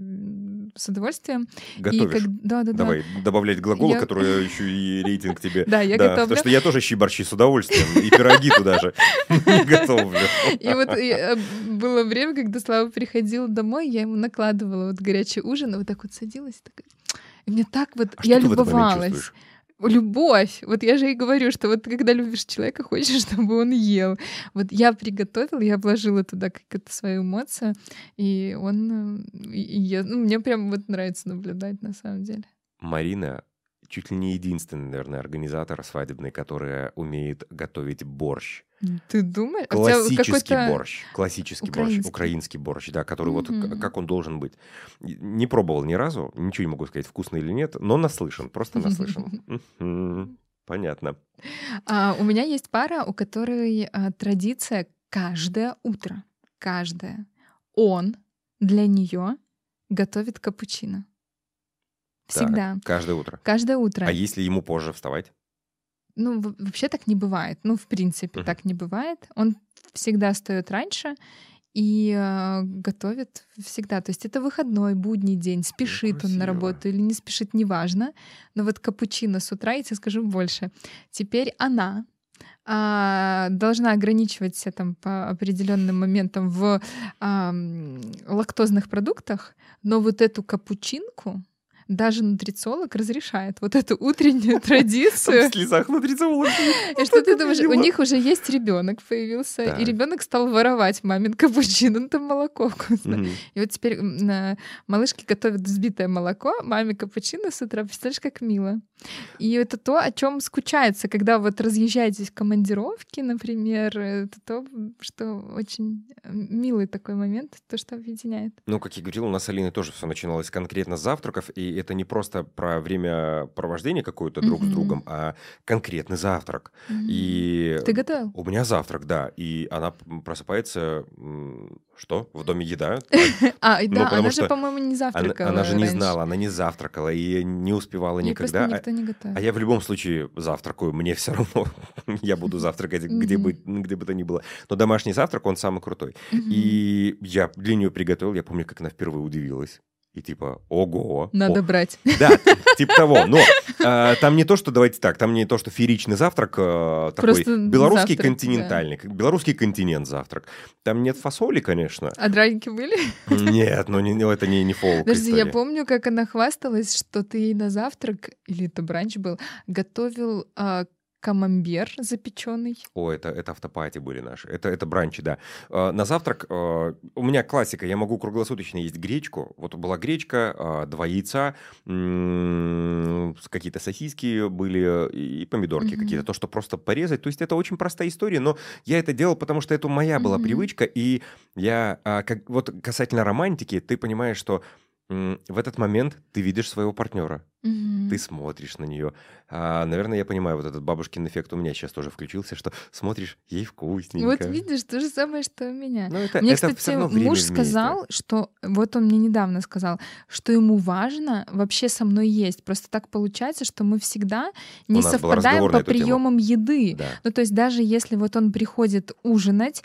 с удовольствием. И Готовишь. как- да, да, да. Давай, добавлять глаголы, Я- которые еще и рейтинг тебе. Да, я да, готовлю. потому что я тоже щи-борщи с удовольствием, и пироги туда же готовлю. И вот и, э, было время, когда Слава приходил домой, я ему накладывала вот горячий ужин, и вот так вот садилась, и такая... И мне так вот... А я любовалась. Любовь. Вот я же и говорю, что вот когда любишь человека, хочешь, чтобы он ел. Вот я приготовила, я вложила туда какую-то свою эмоцию, и он... и я- ну, мне прям вот нравится наблюдать на самом деле. Марина чуть ли не единственный, наверное, организатор свадебный, которая умеет готовить борщ. Ты думаешь? Классический борщ. Классический борщ. Украинский. Украинский борщ, да, который вот Мгм. к- как он должен быть. Не пробовал ни разу, ничего не могу сказать, вкусный или нет, но наслышан, просто наслышан. Понятно. А, у меня есть пара, у которой а, традиция каждое утро, каждое, он для нее готовит капучино. Так, Всегда. каждое утро. Каждое утро. А если ему позже вставать? Ну, вообще так не бывает. Ну, в принципе, Мгм. так не бывает. Он всегда встает раньше и э, готовит всегда. То есть это выходной, будний день, спешит он красиво. на работу или не спешит, неважно. Но вот капучино с утра, я тебе скажу больше. Теперь она а, должна ограничивать себя там по определенным моментам в а, лактозных продуктах, но вот эту капучинку даже нутрициолог разрешает вот эту утреннюю традицию. В слезах нутрициолог. И что ты думаешь, у них уже есть ребенок появился, и ребенок стал воровать мамин капучино, ну там молоко вкусно. И вот теперь малышки готовят взбитое молоко, маме капучино с утра, представляешь, как мило. И это то, о чем скучается, когда вот разъезжаетесь в командировки, например, это то, что очень милый такой момент, то, что объединяет. Ну, как я говорил, у нас с Алиной тоже все начиналось конкретно с завтраков, и это не просто про время провождения какое-то друг mm-hmm. с другом, а конкретный завтрак. Mm-hmm. И Ты готовил? У меня завтрак, да. И она просыпается... Что? В доме еда? А, ну, да, она же, по-моему, не завтракала Она же не знала, она не завтракала и не успевала никогда. А я в любом случае завтракаю, мне все равно. Я буду завтракать, где бы где бы то ни было. Но домашний завтрак, он самый крутой. И я для нее приготовил, я помню, как она впервые удивилась и типа, ого. Надо о. брать. Да, типа того. Но э, там не то, что, давайте так, там не то, что фееричный завтрак, э, такой Просто белорусский завтрак, континентальный, да. белорусский континент завтрак. Там нет фасоли, конечно. А драники были? Нет, но не, ну, это не, не фолк Подожди, история. я помню, как она хвасталась, что ты ей на завтрак, или это бранч был, готовил э, камамбер запеченный. О, это, это автопати были наши. Это, это бранчи, да. Э, на завтрак э, у меня классика. Я могу круглосуточно есть гречку. Вот была гречка, э, два яйца, какие-то сосиски были и помидорки mm-hmm. какие-то. То, что просто порезать. То есть это очень простая история, но я это делал, потому что это моя была mm-hmm. привычка. И я, как, вот касательно романтики, ты понимаешь, что в этот момент ты видишь своего партнера, угу. ты смотришь на нее. А, наверное, я понимаю, вот этот бабушкин эффект у меня сейчас тоже включился, что смотришь, ей вкусненько. Вот видишь, то же самое, что у меня. Ну, это, мне, это кстати, муж вместе. сказал, что вот он мне недавно сказал, что ему важно вообще со мной есть. Просто так получается, что мы всегда не совпадаем по приемам еды. Да. Ну, то есть даже если вот он приходит ужинать,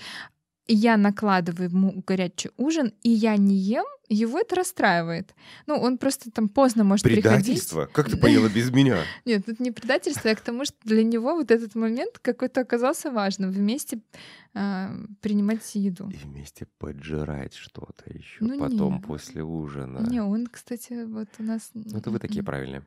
я накладываю ему горячий ужин, и я не ем, его это расстраивает. Ну, он просто там поздно может Предательство? приходить. Как ты поела без меня? Нет, это не предательство, а к тому, что для него вот этот момент какой-то оказался важным. Вместе э, принимать еду. И вместе поджирать что-то еще ну, потом, не. после ужина. Не, он, кстати, вот у нас... Ну, это вы такие правильные.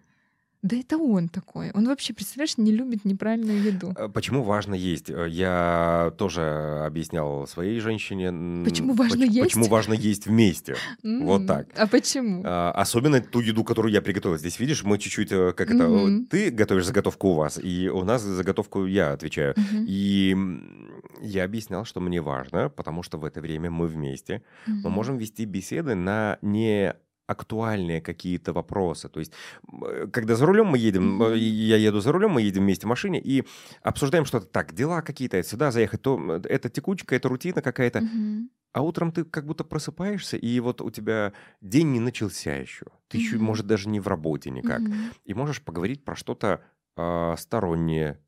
Да это он такой. Он вообще, представляешь, не любит неправильную еду. Э, почему важно есть? Э, я тоже объяснял своей женщине. Почему важно почему, есть? Почему важно есть вместе. Mm-hmm. Вот так. А почему? А, особенно ту еду, которую я приготовил. Здесь, видишь, мы чуть-чуть, э, как это, mm-hmm. ты готовишь заготовку у вас, и у нас заготовку я отвечаю. Mm-hmm. И я объяснял, что мне важно, потому что в это время мы вместе. Мы можем вести беседы на не актуальные какие-то вопросы. То есть, когда за рулем мы едем, mm-hmm. я еду за рулем, мы едем вместе в машине и обсуждаем что-то. Так, дела какие-то, сюда заехать, то это текучка, это рутина какая-то. Mm-hmm. А утром ты как будто просыпаешься, и вот у тебя день не начался еще. Ты mm-hmm. еще, может, даже не в работе никак. Mm-hmm. И можешь поговорить про что-то э, стороннее,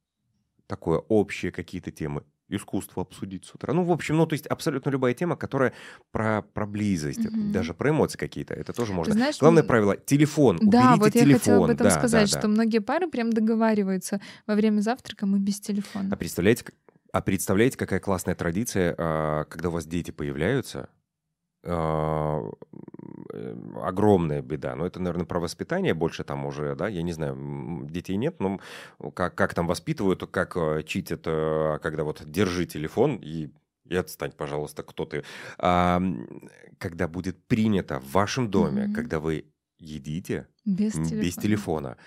такое общее какие-то темы искусство обсудить с утра. Ну, в общем, ну, то есть абсолютно любая тема, которая про, про близость, угу. даже про эмоции какие-то, это тоже можно. Знаешь, Главное правило — телефон, да, уберите вот телефон. я хотела об этом да, сказать, да, что да. многие пары прям договариваются во время завтрака мы без телефона. А представляете, а представляете, какая классная традиция, а, когда у вас дети появляются, а, огромная беда. Но это, наверное, про воспитание больше там уже, да, я не знаю, детей нет, но как, как там воспитывают, как э, читят, э, когда вот держи телефон и и отстань, пожалуйста, кто ты. А, когда будет принято в вашем доме, mm-hmm. когда вы едите без телефона. без телефона,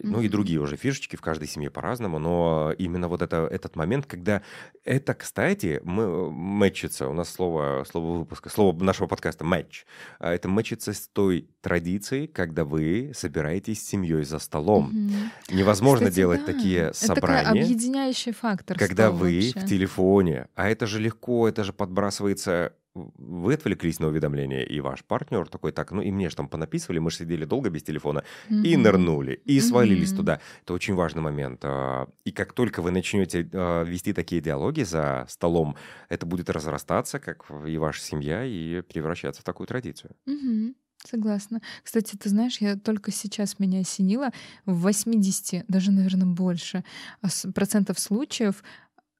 ну и другие уже фишечки в каждой семье по-разному, но именно вот это, этот момент, когда это, кстати, мы, мэтчится, у нас слово, слово выпуска, слово нашего подкаста «мэтч», а это мэтчится с той традицией, когда вы собираетесь с семьей за столом. Угу. Невозможно кстати, делать да. такие собрания. Это объединяющий фактор. Когда вы вообще. в телефоне, а это же легко, это же подбрасывается вы отвлеклись на уведомление, и ваш партнер такой, так, ну и мне же там понаписывали, мы же сидели долго без телефона, mm-hmm. и нырнули, и свалились mm-hmm. туда. Это очень важный момент. А, и как только вы начнете а, вести такие диалоги за столом, это будет разрастаться, как и ваша семья, и превращаться в такую традицию. Mm-hmm. Согласна. Кстати, ты знаешь, я только сейчас меня осенила в 80, даже, наверное, больше процентов случаев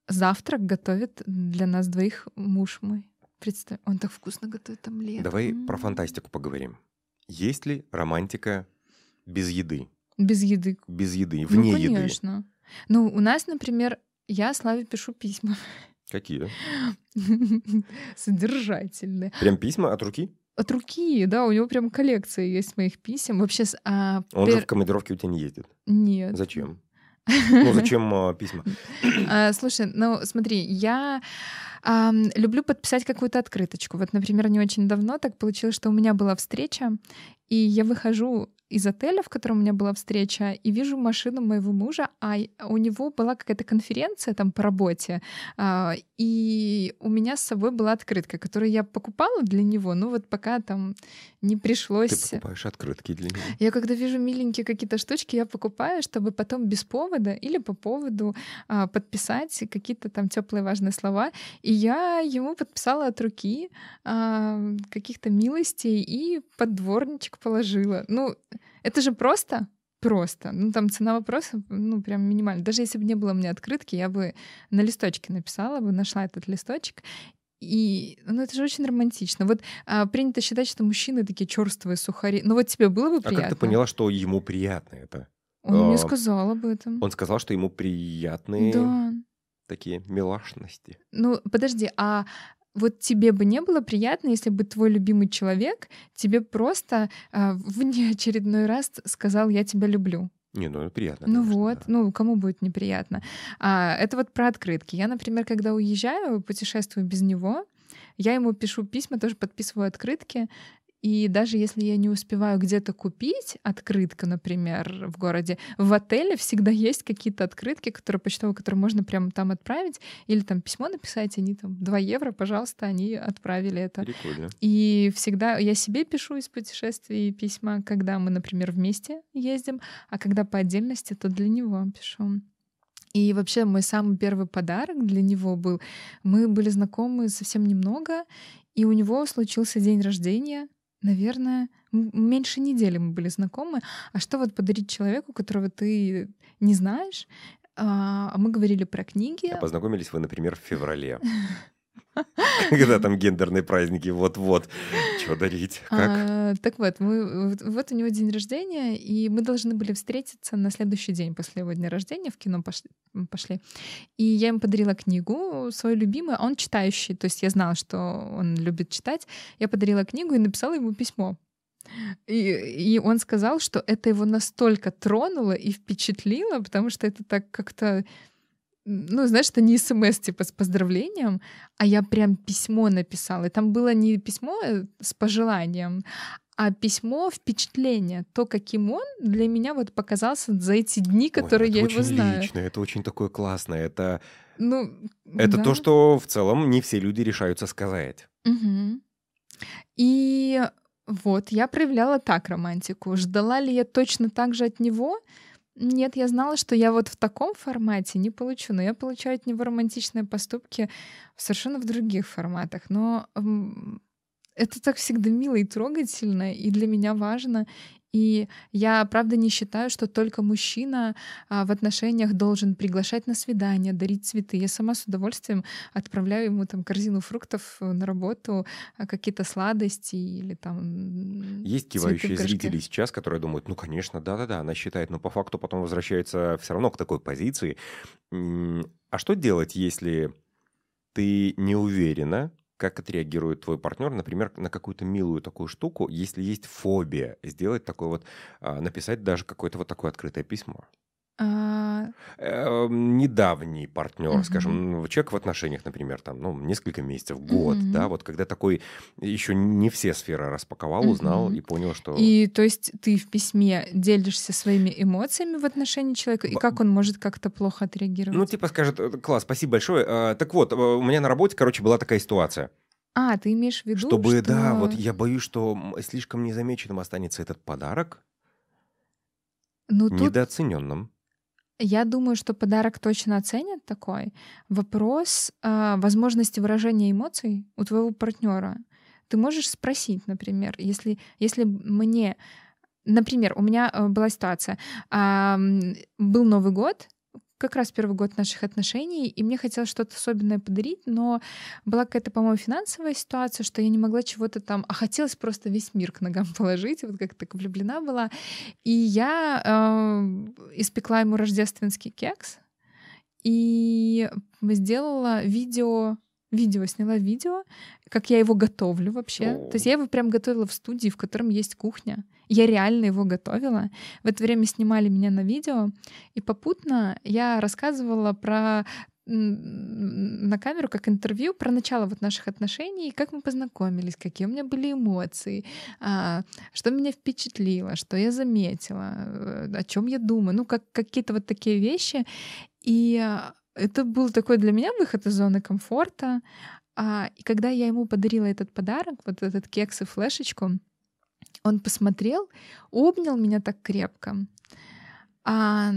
завтрак готовит для нас двоих муж мой. Представь, он так вкусно готовит омлет. Давай М-м-м. про фантастику поговорим. Есть ли романтика без еды? Без еды. Без еды, ну, вне ну, еды. конечно. Ну, у нас, например, я Славе пишу письма. Какие? Содержательные. Прям письма от руки? От руки, да, у него прям коллекция есть моих писем. Вообще, а, Он пер... же в командировке у тебя не ездит. Нет. Зачем? Ну, зачем а, письма? А, слушай, ну смотри, я люблю подписать какую-то открыточку. Вот, например, не очень давно так получилось, что у меня была встреча, и я выхожу из отеля, в котором у меня была встреча, и вижу машину моего мужа, а у него была какая-то конференция там по работе, а, и у меня с собой была открытка, которую я покупала для него, ну вот пока там не пришлось... Ты покупаешь открытки для него? Я когда вижу миленькие какие-то штучки, я покупаю, чтобы потом без повода или по поводу а, подписать какие-то там теплые важные слова, и я ему подписала от руки а, каких-то милостей и под дворничек положила. Ну, это же просто просто. Ну, там цена вопроса, ну, прям минимальная. Даже если бы не было у меня открытки, я бы на листочке написала бы, нашла этот листочек. И, ну, это же очень романтично. Вот а, принято считать, что мужчины такие черствые сухари. Ну, вот тебе было бы приятно? А как ты поняла, что ему приятно это? Он а, мне сказал об этом. Он сказал, что ему приятные да. такие милашности. Ну, подожди, а вот тебе бы не было приятно, если бы твой любимый человек тебе просто э, в неочередной раз сказал «я тебя люблю». Не, ну приятно. Ну конечно, вот, да. ну кому будет неприятно. А, это вот про открытки. Я, например, когда уезжаю, путешествую без него, я ему пишу письма, тоже подписываю открытки, и даже если я не успеваю где-то купить открытку, например, в городе, в отеле всегда есть какие-то открытки, которые почтовые, которые можно прямо там отправить, или там письмо написать, они там 2 евро, пожалуйста, они отправили это. Прикольно. И всегда я себе пишу из путешествий письма, когда мы, например, вместе ездим, а когда по отдельности, то для него пишу. И вообще мой самый первый подарок для него был, мы были знакомы совсем немного, и у него случился день рождения, Наверное, меньше недели мы были знакомы. А что вот подарить человеку, которого ты не знаешь? А, мы говорили про книги. А познакомились вы, например, в феврале. Когда там гендерные праздники, вот-вот. Что дарить? Как? А, так вот, мы, вот у него день рождения, и мы должны были встретиться на следующий день после его дня рождения, в кино пошли. пошли. И я ему подарила книгу, свою любимую, он читающий, то есть я знала, что он любит читать. Я подарила книгу и написала ему письмо. И, и он сказал, что это его настолько тронуло и впечатлило, потому что это так как-то ну, знаешь, это не смс типа с поздравлением, а я прям письмо написала. И там было не письмо э, с пожеланием, а письмо впечатление, то, каким он для меня вот показался за эти дни, которые Ой, я его знаю. Лично, это очень такое классное, это ну, это да. то, что в целом не все люди решаются сказать. Угу. И вот я проявляла так романтику. Ждала ли я точно так же от него? Нет, я знала, что я вот в таком формате не получу, но я получаю от него романтичные поступки совершенно в других форматах. Но это так всегда мило и трогательно, и для меня важно. И я, правда, не считаю, что только мужчина а, в отношениях должен приглашать на свидание, дарить цветы. Я сама с удовольствием отправляю ему там корзину фруктов на работу, а, какие-то сладости или там Есть кивающие зрители сейчас, которые думают, ну, конечно, да-да-да, она считает, но по факту потом возвращается все равно к такой позиции. А что делать, если ты не уверена, как отреагирует твой партнер, например, на какую-то милую такую штуку, если есть фобия, сделать такой вот, а, написать даже какое-то вот такое открытое письмо. А... Э, недавний партнер, угу. скажем, ну, человек в отношениях, например, там, ну, несколько месяцев, год, угу. да, вот когда такой еще не все сферы распаковал, угу. узнал и понял, что... И то есть ты в письме делишься своими эмоциями в отношении человека, и как он может как-то плохо отреагировать? Ну, типа скажет, «Э, класс, спасибо большое. А, так вот, э, у меня на работе, короче, была такая ситуация. А, ты имеешь в виду, Чтобы, что... да, вот я боюсь, что слишком незамеченным останется этот подарок. Ну, тут... Недооцененным. Я думаю, что подарок точно оценят такой. Вопрос э, возможности выражения эмоций у твоего партнера. ты можешь спросить, например, если, если мне... Например, у меня э, была ситуация. Был Новый год, как раз первый год наших отношений, и мне хотелось что-то особенное подарить, но была какая-то, по-моему, финансовая ситуация, что я не могла чего-то там, а хотелось просто весь мир к ногам положить, вот как так влюблена была. И я э, испекла ему рождественский кекс и сделала видео видео, сняла видео, как я его готовлю вообще. О. То есть я его прям готовила в студии, в котором есть кухня. Я реально его готовила. В это время снимали меня на видео, и попутно я рассказывала про на камеру как интервью про начало вот наших отношений, как мы познакомились, какие у меня были эмоции, а, что меня впечатлило, что я заметила, э, о чем я думаю, ну как какие-то вот такие вещи. И это был такой для меня выход из зоны комфорта. А, и когда я ему подарила этот подарок, вот этот кекс и флешечку, он посмотрел, обнял меня так крепко. А,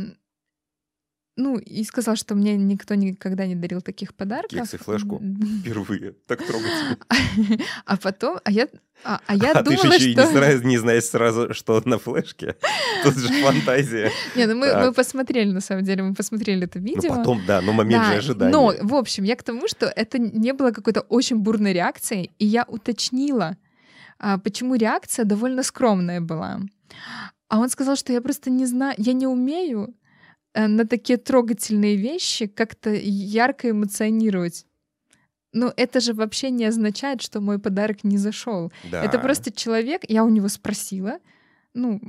ну, и сказал, что мне никто никогда не дарил таких подарков. Кекс и флешку впервые. Так трогательно. А потом, а я, а, а я а думала, ты же еще что... и не знаешь, не знаешь сразу, что на флешке. Тут же фантазия. Не, ну мы, мы посмотрели, на самом деле, мы посмотрели это видео. Ну потом, да, но момент да, же ожидания. Но, в общем, я к тому, что это не было какой-то очень бурной реакцией, и я уточнила, а, почему реакция довольно скромная была. А он сказал, что я просто не знаю, я не умею на такие трогательные вещи как-то ярко эмоционировать. Но это же вообще не означает, что мой подарок не зашел. Да. Это просто человек, я у него спросила, ну,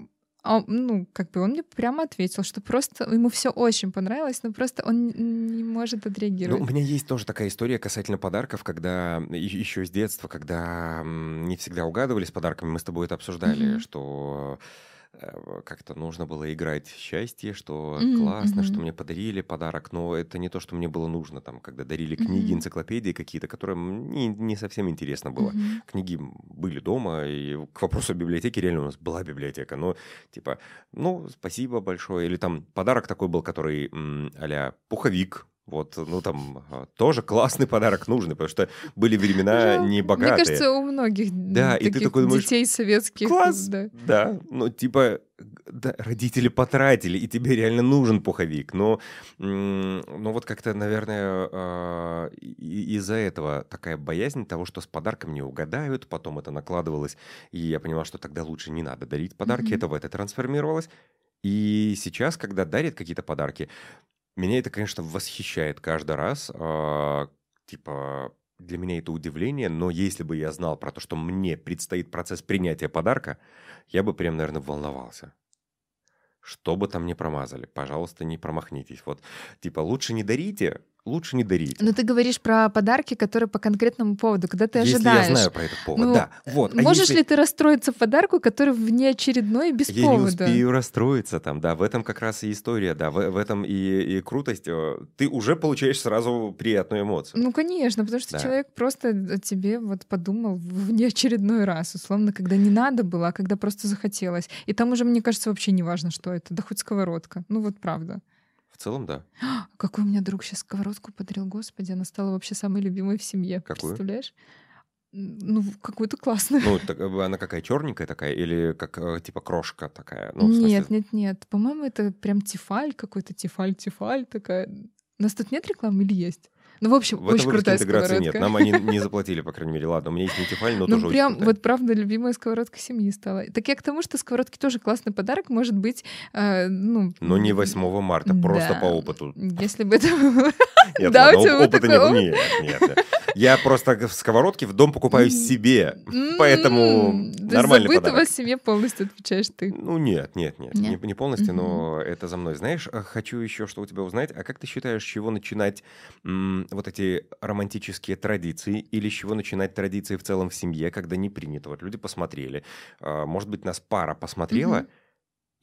а, ну, как бы он мне прямо ответил, что просто ему все очень понравилось, но просто он не может отреагировать. Ну, у меня есть тоже такая история касательно подарков, когда еще с детства, когда не всегда угадывали с подарками, мы с тобой это обсуждали, mm-hmm. что Э, как-то нужно было играть в счастье, что mm-hmm. классно, mm-hmm. что мне подарили подарок, но это не то, что мне было нужно, там, когда дарили книги, mm-hmm. энциклопедии какие-то, которые не, не совсем интересно было. Mm-hmm. Книги были дома, и к вопросу о библиотеке реально у нас была библиотека, но типа, ну, спасибо большое, или там подарок такой был, который а пуховик, вот, ну там а, тоже классный подарок нужный, потому что были времена ну, не богатые. Мне кажется, у многих да, и ты такой думаешь, детей советских. Класс, да. да, ну типа да, родители потратили, и тебе реально нужен пуховик. Но, но вот как-то, наверное, а, из-за этого такая боязнь того, что с подарком не угадают, потом это накладывалось, и я понимал, что тогда лучше не надо дарить подарки, mm-hmm. это в это трансформировалось. И сейчас, когда дарят какие-то подарки, меня это, конечно, восхищает каждый раз. А, типа, для меня это удивление, но если бы я знал про то, что мне предстоит процесс принятия подарка, я бы прям, наверное, волновался. Что бы там ни промазали, пожалуйста, не промахнитесь. Вот, типа, лучше не дарите, лучше не дарить. Но ты говоришь про подарки, которые по конкретному поводу, когда ты если ожидаешь. я знаю про этот повод, ну, да. Вот. А можешь если... ли ты расстроиться подарку, который внеочередной без я повода? Я не успею расстроиться там, да. В этом как раз и история, да. В, в этом и, и крутость. Э, ты уже получаешь сразу приятную эмоцию. Ну, конечно, потому что да. человек просто о тебе вот подумал в внеочередной раз, условно, когда не надо было, а когда просто захотелось. И там уже, мне кажется, вообще не важно, что это. Да хоть сковородка. Ну, вот правда целом, да. Какой у меня друг сейчас сковородку подарил, господи, она стала вообще самой любимой в семье. Какую? Представляешь? Ну, какую-то классную. Ну, так, э, она какая черненькая такая или как э, типа крошка такая? Ну, нет, смысле... нет, нет. По-моему, это прям тефаль какой-то, тефаль, тефаль такая. У нас тут нет рекламы или есть? Ну, в общем, в очень крутая интеграции сковородка. нет. Нам они не заплатили, по крайней мере. Ладно, у меня есть нетифаль, но ну, тоже прям, вот правда, любимая сковородка семьи стала. Так я к тому, что сковородки тоже классный подарок, может быть, э, ну... Но не 8 марта, просто по опыту. Если бы это было... Нет, да, у тебя опыта не Нет, нет. Я просто сковородки в дом покупаю себе, поэтому нормальный подарок. За бытово себе полностью отвечаешь ты. Ну нет, нет, нет, не, полностью, но это за мной. Знаешь, а хочу еще что у тебя узнать. А как ты считаешь, с чего начинать вот эти романтические традиции или с чего начинать традиции в целом в семье, когда не принято? Вот люди посмотрели, а, может быть, нас пара посмотрела,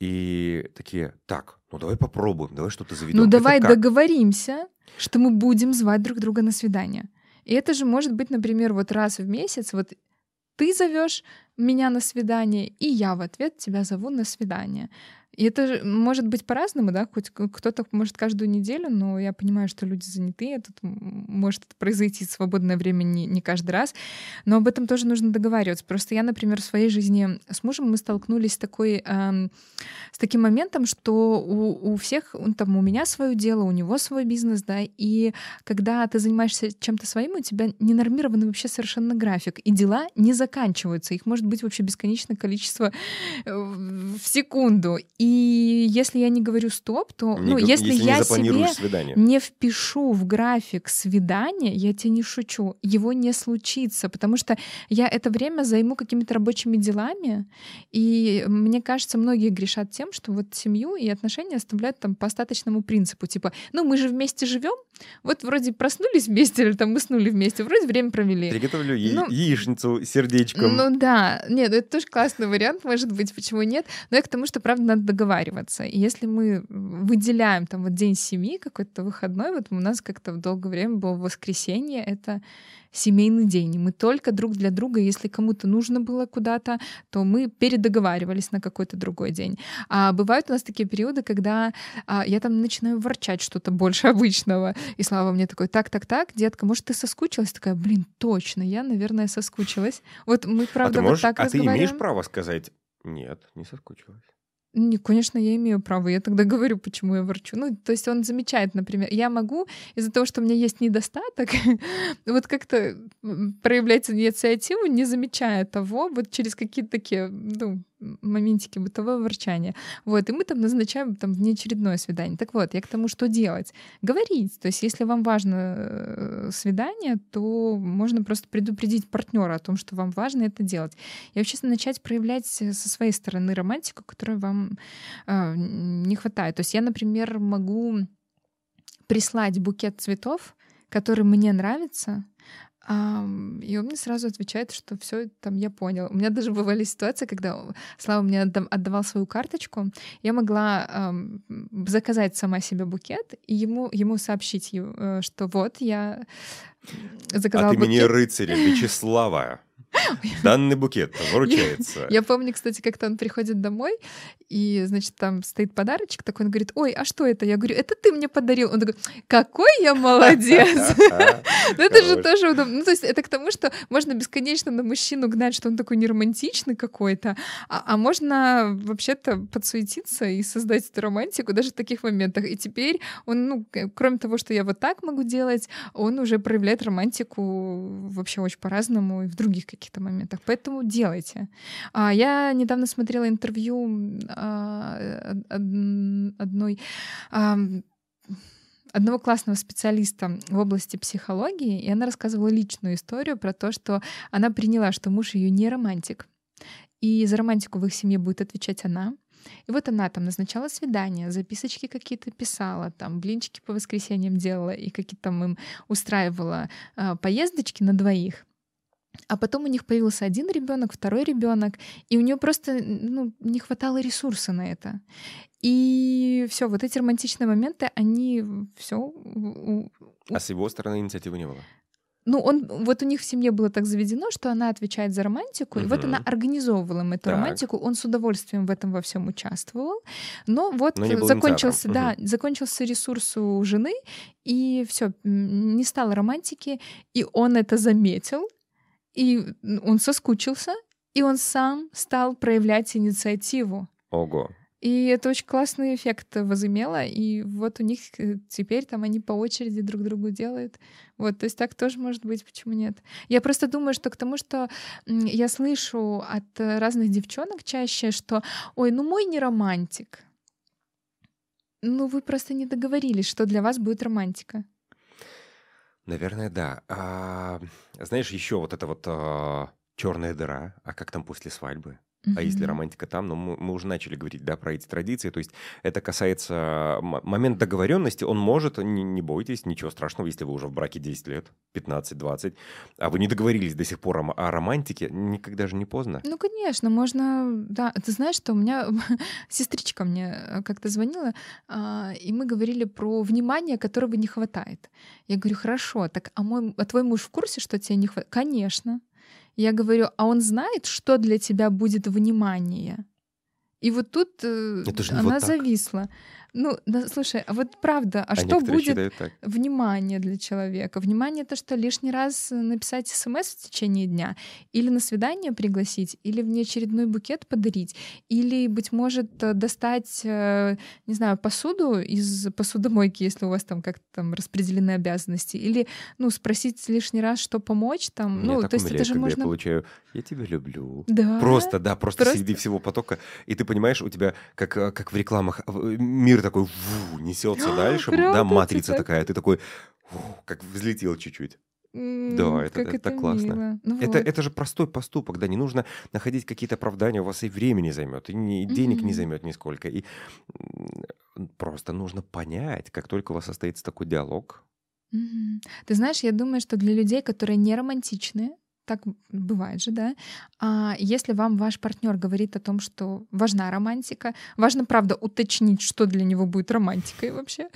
и такие, так, ну давай попробуем, давай что-то заведем. Ну давай договоримся, что мы будем звать друг друга на свидание. И это же может быть, например, вот раз в месяц, вот ты зовешь меня на свидание, и я в ответ тебя зову на свидание. И это может быть по-разному, да, хоть кто-то может каждую неделю, но я понимаю, что люди заняты, это может произойти свободное время не, не каждый раз, но об этом тоже нужно договариваться. Просто я, например, в своей жизни с мужем мы столкнулись с такой, э, с таким моментом, что у, у всех, там, у меня свое дело, у него свой бизнес, да, и когда ты занимаешься чем-то своим, у тебя ненормированный вообще совершенно график, и дела не заканчиваются, их может быть вообще бесконечное количество э, в секунду. И если я не говорю стоп, то, не, ну, если, если я себе свидание. не впишу в график свидания, я тебе не шучу, его не случится, потому что я это время займу какими-то рабочими делами, и мне кажется, многие грешат тем, что вот семью и отношения оставляют там по остаточному принципу, типа, ну мы же вместе живем, вот вроде проснулись вместе или там уснули вместе, вроде время провели. Приготовлю я- ну, яичницу сердечком. Ну да, нет, это тоже классный вариант, может быть, почему нет, но я к тому, что, правда, надо договариваться. И если мы выделяем там вот день семьи, какой-то выходной, вот у нас как-то в долгое время было воскресенье, это семейный день. Мы только друг для друга, если кому-то нужно было куда-то, то мы передоговаривались на какой-то другой день. А бывают у нас такие периоды, когда а, я там начинаю ворчать что-то больше обычного. И Слава мне такой, так, так, так, детка, может, ты соскучилась? Такая, блин, точно, я, наверное, соскучилась. Вот мы, правда, а вот можешь, так А ты имеешь право сказать, нет, не соскучилась? Не, конечно, я имею право. Я тогда говорю, почему я ворчу. Ну, то есть он замечает, например, я могу из-за того, что у меня есть недостаток, вот как-то проявлять инициативу, не замечая того, вот через какие-то такие, ну, моментики бытового ворчания. Вот, и мы там назначаем там внеочередное свидание. Так вот, я к тому, что делать? Говорить. То есть, если вам важно э, свидание, то можно просто предупредить партнера о том, что вам важно это делать. И вообще начать проявлять со своей стороны романтику, которую вам э, не хватает. То есть я, например, могу прислать букет цветов, который мне нравится, и он мне сразу отвечает, что все там я понял. У меня даже бывали ситуации, когда Слава мне отдавал свою карточку, я могла заказать сама себе букет и ему, ему сообщить, э, что вот я заказала От имени букет. рыцаря Вячеслава Данный букет вручается. Я, помню, кстати, как-то он приходит домой, и, значит, там стоит подарочек такой, он говорит, ой, а что это? Я говорю, это ты мне подарил. Он такой, какой я молодец! Ну, это же тоже удобно. Ну, то есть это к тому, что можно бесконечно на мужчину гнать, что он такой неромантичный какой-то, а, а можно вообще-то подсуетиться и создать эту романтику даже в таких моментах. И теперь он, ну, кроме того, что я вот так могу делать, он уже проявляет романтику вообще очень по-разному и в других каких-то моментах. Поэтому делайте. А, я недавно смотрела интервью а, одной одного классного специалиста в области психологии, и она рассказывала личную историю про то, что она приняла, что муж ее не романтик, и за романтику в их семье будет отвечать она. И вот она там назначала свидания, записочки какие-то писала, там блинчики по воскресеньям делала и какие-то там им устраивала э, поездочки на двоих. А потом у них появился один ребенок, второй ребенок, и у нее просто ну, не хватало ресурса на это. И все, вот эти романтичные моменты, они все. А с его стороны инициативы не было? Ну, он, вот у них в семье было так заведено, что она отвечает за романтику, угу. и вот она организовывала им эту так. романтику, он с удовольствием в этом во всем участвовал, но вот но закончился, да, угу. закончился ресурс у жены, и все, не стало романтики, и он это заметил, и он соскучился, и он сам стал проявлять инициативу. Ого. И это очень классный эффект возымело, и вот у них э, теперь там они по очереди друг другу делают. Вот, то есть так тоже может быть, почему нет? Я просто думаю, что к тому, что я слышу от разных девчонок чаще, что «Ой, ну мой не романтик». Ну вы просто не договорились, что для вас будет романтика. Наверное, да. А, знаешь, еще вот эта вот а, черная дыра, а как там после свадьбы? А если романтика там, ну мы, мы уже начали говорить, да, про эти традиции, то есть это касается момент договоренности, он может, не, не бойтесь, ничего страшного, если вы уже в браке 10 лет, 15-20, а вы не договорились до сих пор о, о романтике, никогда же не поздно. Ну, конечно, можно, да, ты знаешь, что у меня сестричка мне как-то звонила, а, и мы говорили про внимание, которого не хватает. Я говорю, хорошо, так, а, мой, а твой муж в курсе, что тебе не хватает? Конечно. Я говорю, а он знает, что для тебя будет внимание? И вот тут э, она вот зависла. Ну, да, слушай, а вот правда, а, а что будет внимание для человека? Внимание это что, лишний раз написать смс в течение дня? Или на свидание пригласить? Или внеочередной букет подарить? Или, быть может, достать, э, не знаю, посуду из посудомойки, если у вас там как-то там распределены обязанности? Или, ну, спросить лишний раз, что помочь там? Меня ну, то есть это же можно... Я получаю, я тебя люблю. Да. Просто, да, просто, просто... среди всего потока. И ты понимаешь, у тебя, как, э, как в рекламах, мир такой ву, несется дальше, да, матрица такая, ты такой, как взлетел чуть-чуть. Да, это, это, это классно. Ну, это, вот. это же простой поступок, да, не нужно находить какие-то оправдания, у вас и времени займет, и, не, и денег mm-hmm. не займет нисколько. И просто нужно понять, как только у вас состоится такой диалог. Mm-hmm. Ты знаешь, я думаю, что для людей, которые не романтичные, так бывает же, да. А если вам ваш партнер говорит о том, что важна романтика, важно, правда, уточнить, что для него будет романтикой вообще,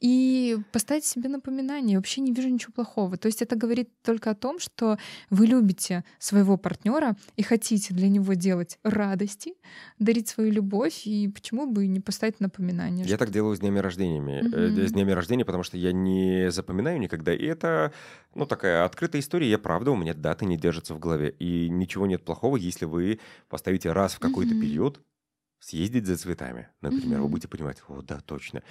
и поставить себе напоминание. Вообще не вижу ничего плохого. То есть это говорит только о том, что вы любите своего партнера и хотите для него делать радости, дарить свою любовь, и почему бы не поставить напоминание? Я так делаю с днями рождениями. Mm-hmm. С днями рождения, потому что я не запоминаю никогда. И это, ну, такая открытая история. Я правда, у меня даты не держится в голове. И ничего нет плохого, если вы поставите раз в какой-то mm-hmm. период съездить за цветами, например. Mm-hmm. Вы будете понимать, о, да, точно.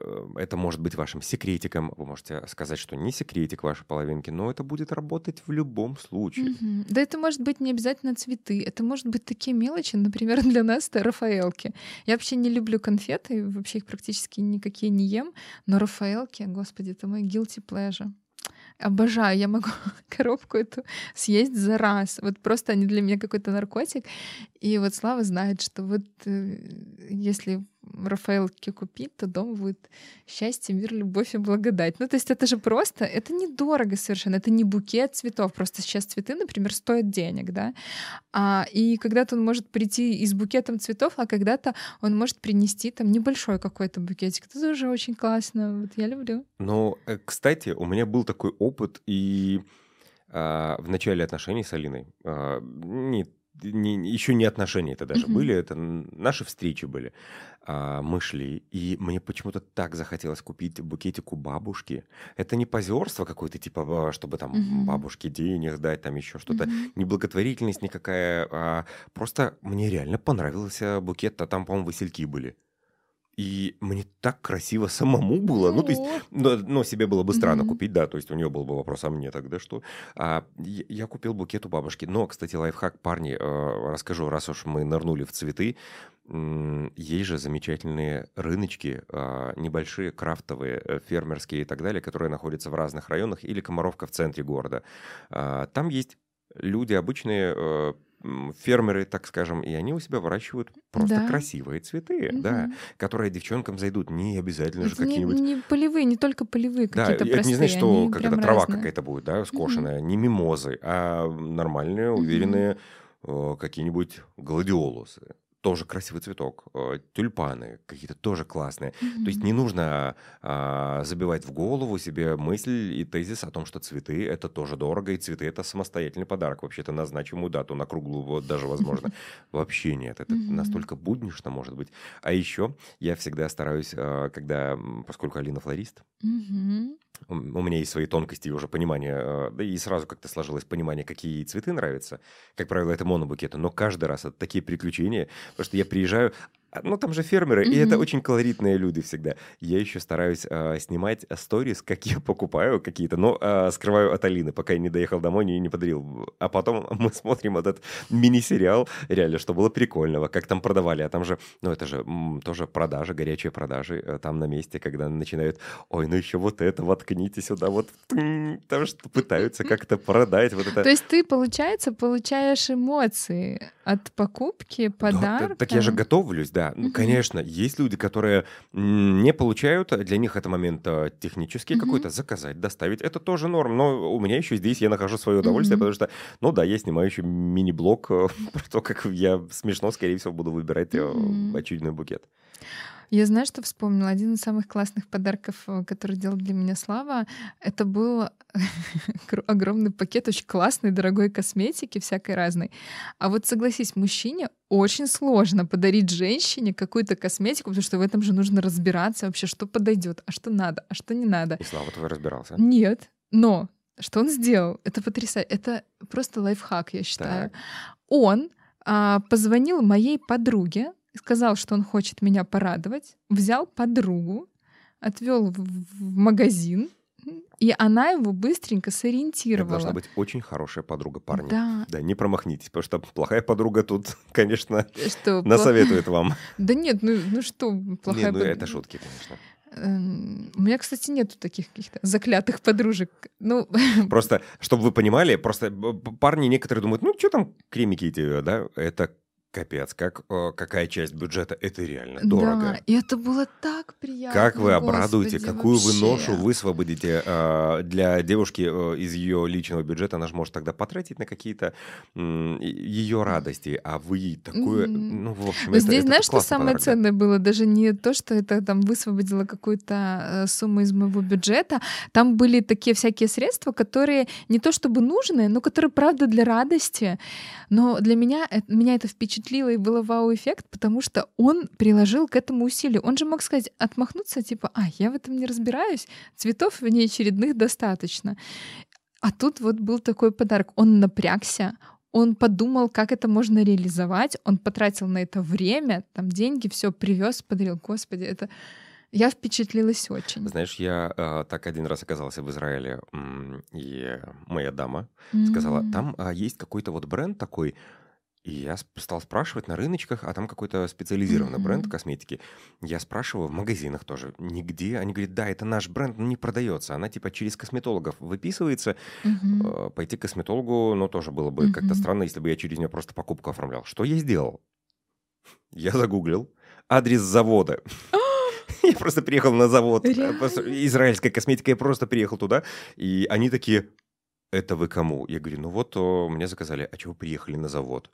Э, это может быть вашим секретиком. Вы можете сказать, что не секретик вашей половинки, но это будет работать в любом случае. Mm-hmm. Да это может быть не обязательно цветы. Это может быть такие мелочи, например, для нас это Рафаэлки. Я вообще не люблю конфеты, вообще их практически никакие не ем, но Рафаэлки, господи, это мой guilty pleasure. Обожаю, я могу коробку эту съесть за раз. Вот просто они для меня какой-то наркотик. И вот Слава знает, что вот э, если Рафаэлки купить, то дом будет счастье, мир, любовь и благодать. Ну, то есть это же просто, это недорого совершенно, это не букет цветов, просто сейчас цветы, например, стоят денег, да, а, и когда-то он может прийти и с букетом цветов, а когда-то он может принести там небольшой какой-то букетик. Это тоже очень классно, вот я люблю. Ну, кстати, у меня был такой опыт и а, в начале отношений с Алиной, а, не не, еще не отношения это даже mm-hmm. были, это наши встречи были. А, мы шли, и мне почему-то так захотелось купить букетик у бабушки. Это не позерство какое-то, типа, чтобы там mm-hmm. бабушке денег дать, там еще что-то. Mm-hmm. Не благотворительность никакая, а просто мне реально понравился букет, а там, по-моему, васильки были. И мне так красиво самому было. Ну, то есть, но, но себе было бы странно mm-hmm. купить, да. То есть у нее был бы вопрос, а мне тогда что? А, я купил букет у бабушки. Но, кстати, лайфхак, парни, э, расскажу, раз уж мы нырнули в цветы. Есть же замечательные рыночки, э, небольшие, крафтовые, э, фермерские и так далее, которые находятся в разных районах или Комаровка в центре города. Э, там есть люди обычные, э, фермеры, так скажем, и они у себя выращивают просто да. красивые цветы, угу. да, которые девчонкам зайдут. Не обязательно это же какие-нибудь... Не, не полевые, не только полевые, какие-то простые. Это не значит, что какая-то трава какая-то будет, да, скошенная, угу. не мимозы, а нормальные, уверенные угу. какие-нибудь гладиолусы тоже красивый цветок. Э, тюльпаны какие-то тоже классные. Mm-hmm. То есть не нужно а, забивать в голову себе мысль и тезис о том, что цветы это тоже дорого, и цветы это самостоятельный подарок. Вообще-то на значимую дату, на круглую вот даже возможно. Вообще нет. Это настолько буднично может быть. А еще я всегда стараюсь, а, когда, поскольку Алина флорист, у меня есть свои тонкости и уже понимание, э, да и сразу как-то сложилось понимание, какие цветы нравятся. Как правило, это монобукеты, но каждый раз это такие приключения, потому что я приезжаю, ну, там же фермеры, mm-hmm. и это очень колоритные люди всегда. Я еще стараюсь э, снимать сторис, как я покупаю какие-то, но э, скрываю от Алины, пока я не доехал домой, не, не подарил. А потом мы смотрим этот мини-сериал, реально, что было прикольного, как там продавали. А там же, ну, это же м, тоже продажи, горячие продажи э, там на месте, когда начинают, ой, ну еще вот это воткните сюда, вот, там что пытаются как-то продать. Вот это. То есть ты, получается, получаешь эмоции от покупки, подарка? Да, так я же готовлюсь, да. Ну, конечно, есть люди, которые не получают, для них это момент э, технический какой-то, заказать, доставить. Это тоже норм, но у меня еще здесь я нахожу свое удовольствие, потому что, ну да, я снимаю еще мини-блог э, про то, как я смешно, скорее всего, буду выбирать очередной букет. Я знаю, что вспомнила. Один из самых классных подарков, э, который делал для меня Слава, это был огромный пакет очень классной, дорогой косметики, всякой разной. А вот согласись, мужчине очень сложно подарить женщине какую-то косметику, потому что в этом же нужно разбираться вообще, что подойдет, а что надо, а что не надо. И Слава, твой разбирался? Нет, но что он сделал? Это потрясающе. Это просто лайфхак, я считаю. Так. Он а, позвонил моей подруге, сказал, что он хочет меня порадовать, взял подругу, отвел в, магазин, и она его быстренько сориентировала. Это должна быть очень хорошая подруга парня. Да. Да, не промахнитесь, потому что плохая подруга тут, конечно, что, насоветует плох... вам. Да нет, ну, ну что, плохая Не, ну это шутки, конечно. Эм, у меня, кстати, нету таких каких-то заклятых подружек. Ну... Просто, чтобы вы понимали, просто парни некоторые думают, ну, что там кремики эти, да? Это Капец, как, какая часть бюджета, это реально дорого. Да, и это было так приятно. Как вы обрадуете, Господи, какую вообще. вы ношу высвободите э, для девушки э, из ее личного бюджета, она же может тогда потратить на какие-то э, ее радости, а вы такое, mm-hmm. ну, в общем, Но это, здесь, это знаешь, что самое подарок, ценное было? Даже не то, что это там высвободило какую-то э, сумму из моего бюджета, там были такие всякие средства, которые не то чтобы нужны, но которые, правда, для радости. Но для меня, э, меня это впечатлило впечатлило и было вау-эффект, потому что он приложил к этому усилию. Он же мог сказать, отмахнуться, типа, а, я в этом не разбираюсь, цветов внеочередных достаточно. А тут вот был такой подарок. Он напрягся, он подумал, как это можно реализовать, он потратил на это время, там деньги, все привез, подарил. Господи, это я впечатлилась очень. Знаешь, я э, так один раз оказался в Израиле, и моя дама mm-hmm. сказала, там э, есть какой-то вот бренд такой, и я стал спрашивать на рыночках, а там какой-то специализированный mm-hmm. бренд косметики. Я спрашиваю в магазинах тоже, нигде. Они говорят, да, это наш бренд, но не продается. Она типа через косметологов выписывается. Mm-hmm. Пойти к косметологу, ну, тоже было бы mm-hmm. как-то странно, если бы я через нее просто покупку оформлял. Что я сделал? Я загуглил адрес завода. Я просто приехал на завод. Израильская косметика, я просто приехал туда. И они такие, это вы кому? Я говорю, ну вот мне заказали, а чего приехали на завод?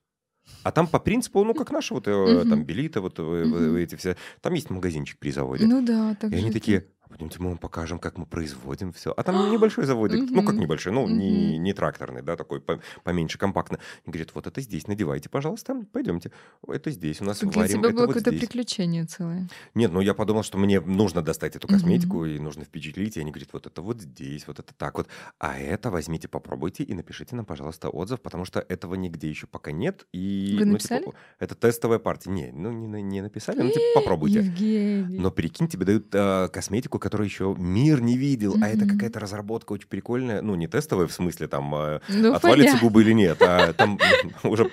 А там по принципу, ну, как наши вот угу. там Белита, вот угу. эти все, там есть магазинчик при заводе. Ну да, так И они такие, пойдемте мы вам покажем, как мы производим все. А там небольшой заводик, ну как небольшой, ну не, не тракторный, да, такой поменьше, компактно. И говорит, вот это здесь, надевайте, пожалуйста, пойдемте. Это здесь у нас так варим, для тебя было вот какое-то приключение целое. Нет, ну я подумал, что мне нужно достать эту косметику и нужно впечатлить. И они говорят, вот это вот здесь, вот это так вот. А это возьмите, попробуйте и напишите нам, пожалуйста, отзыв, потому что этого нигде еще пока нет. И, Вы написали? Ну, типа, это тестовая партия. Не, ну не, не написали, ну типа попробуйте. Евгений. Но прикинь, тебе дают э, косметику, которая еще мир не видел, mm-hmm. а это какая-то разработка очень прикольная, ну, не тестовая в смысле, там, э, ну, отвалится понятно. губы или нет, а там уже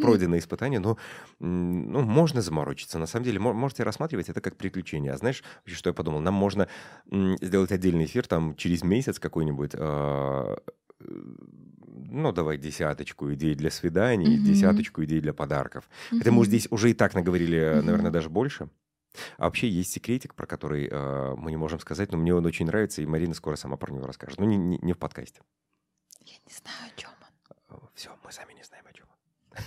пройденное испытание, но ну, можно заморочиться. На самом деле, можете рассматривать это как приключение. А знаешь, что я подумал? Нам можно сделать отдельный эфир там через месяц какой-нибудь, а, ну, давай десяточку идей для свиданий, десяточку идей для подарков. Хотя мы здесь уже и так наговорили, наверное, даже больше. А вообще есть секретик, про который э, мы не можем сказать, но мне он очень нравится, и Марина скоро сама про него расскажет. Ну, не, не, не в подкасте. Я не знаю, о чем он. Э, Все, мы сами не знаем, о чем он.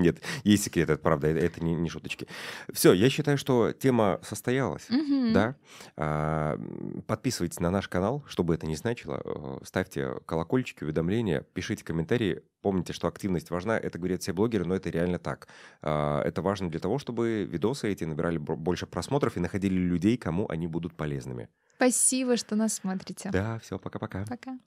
Нет, есть секрет, это правда, это, это не, не шуточки. Все, я считаю, что тема состоялась, угу. да. А, подписывайтесь на наш канал, чтобы это не значило. Э, ставьте колокольчики, уведомления, пишите комментарии. Помните, что активность важна, это говорят все блогеры, но это реально так. А, это важно для того, чтобы видосы эти набирали больше просмотров и находили людей, кому они будут полезными. Спасибо, что нас смотрите. Да, все, пока-пока. Пока. -пока. пока.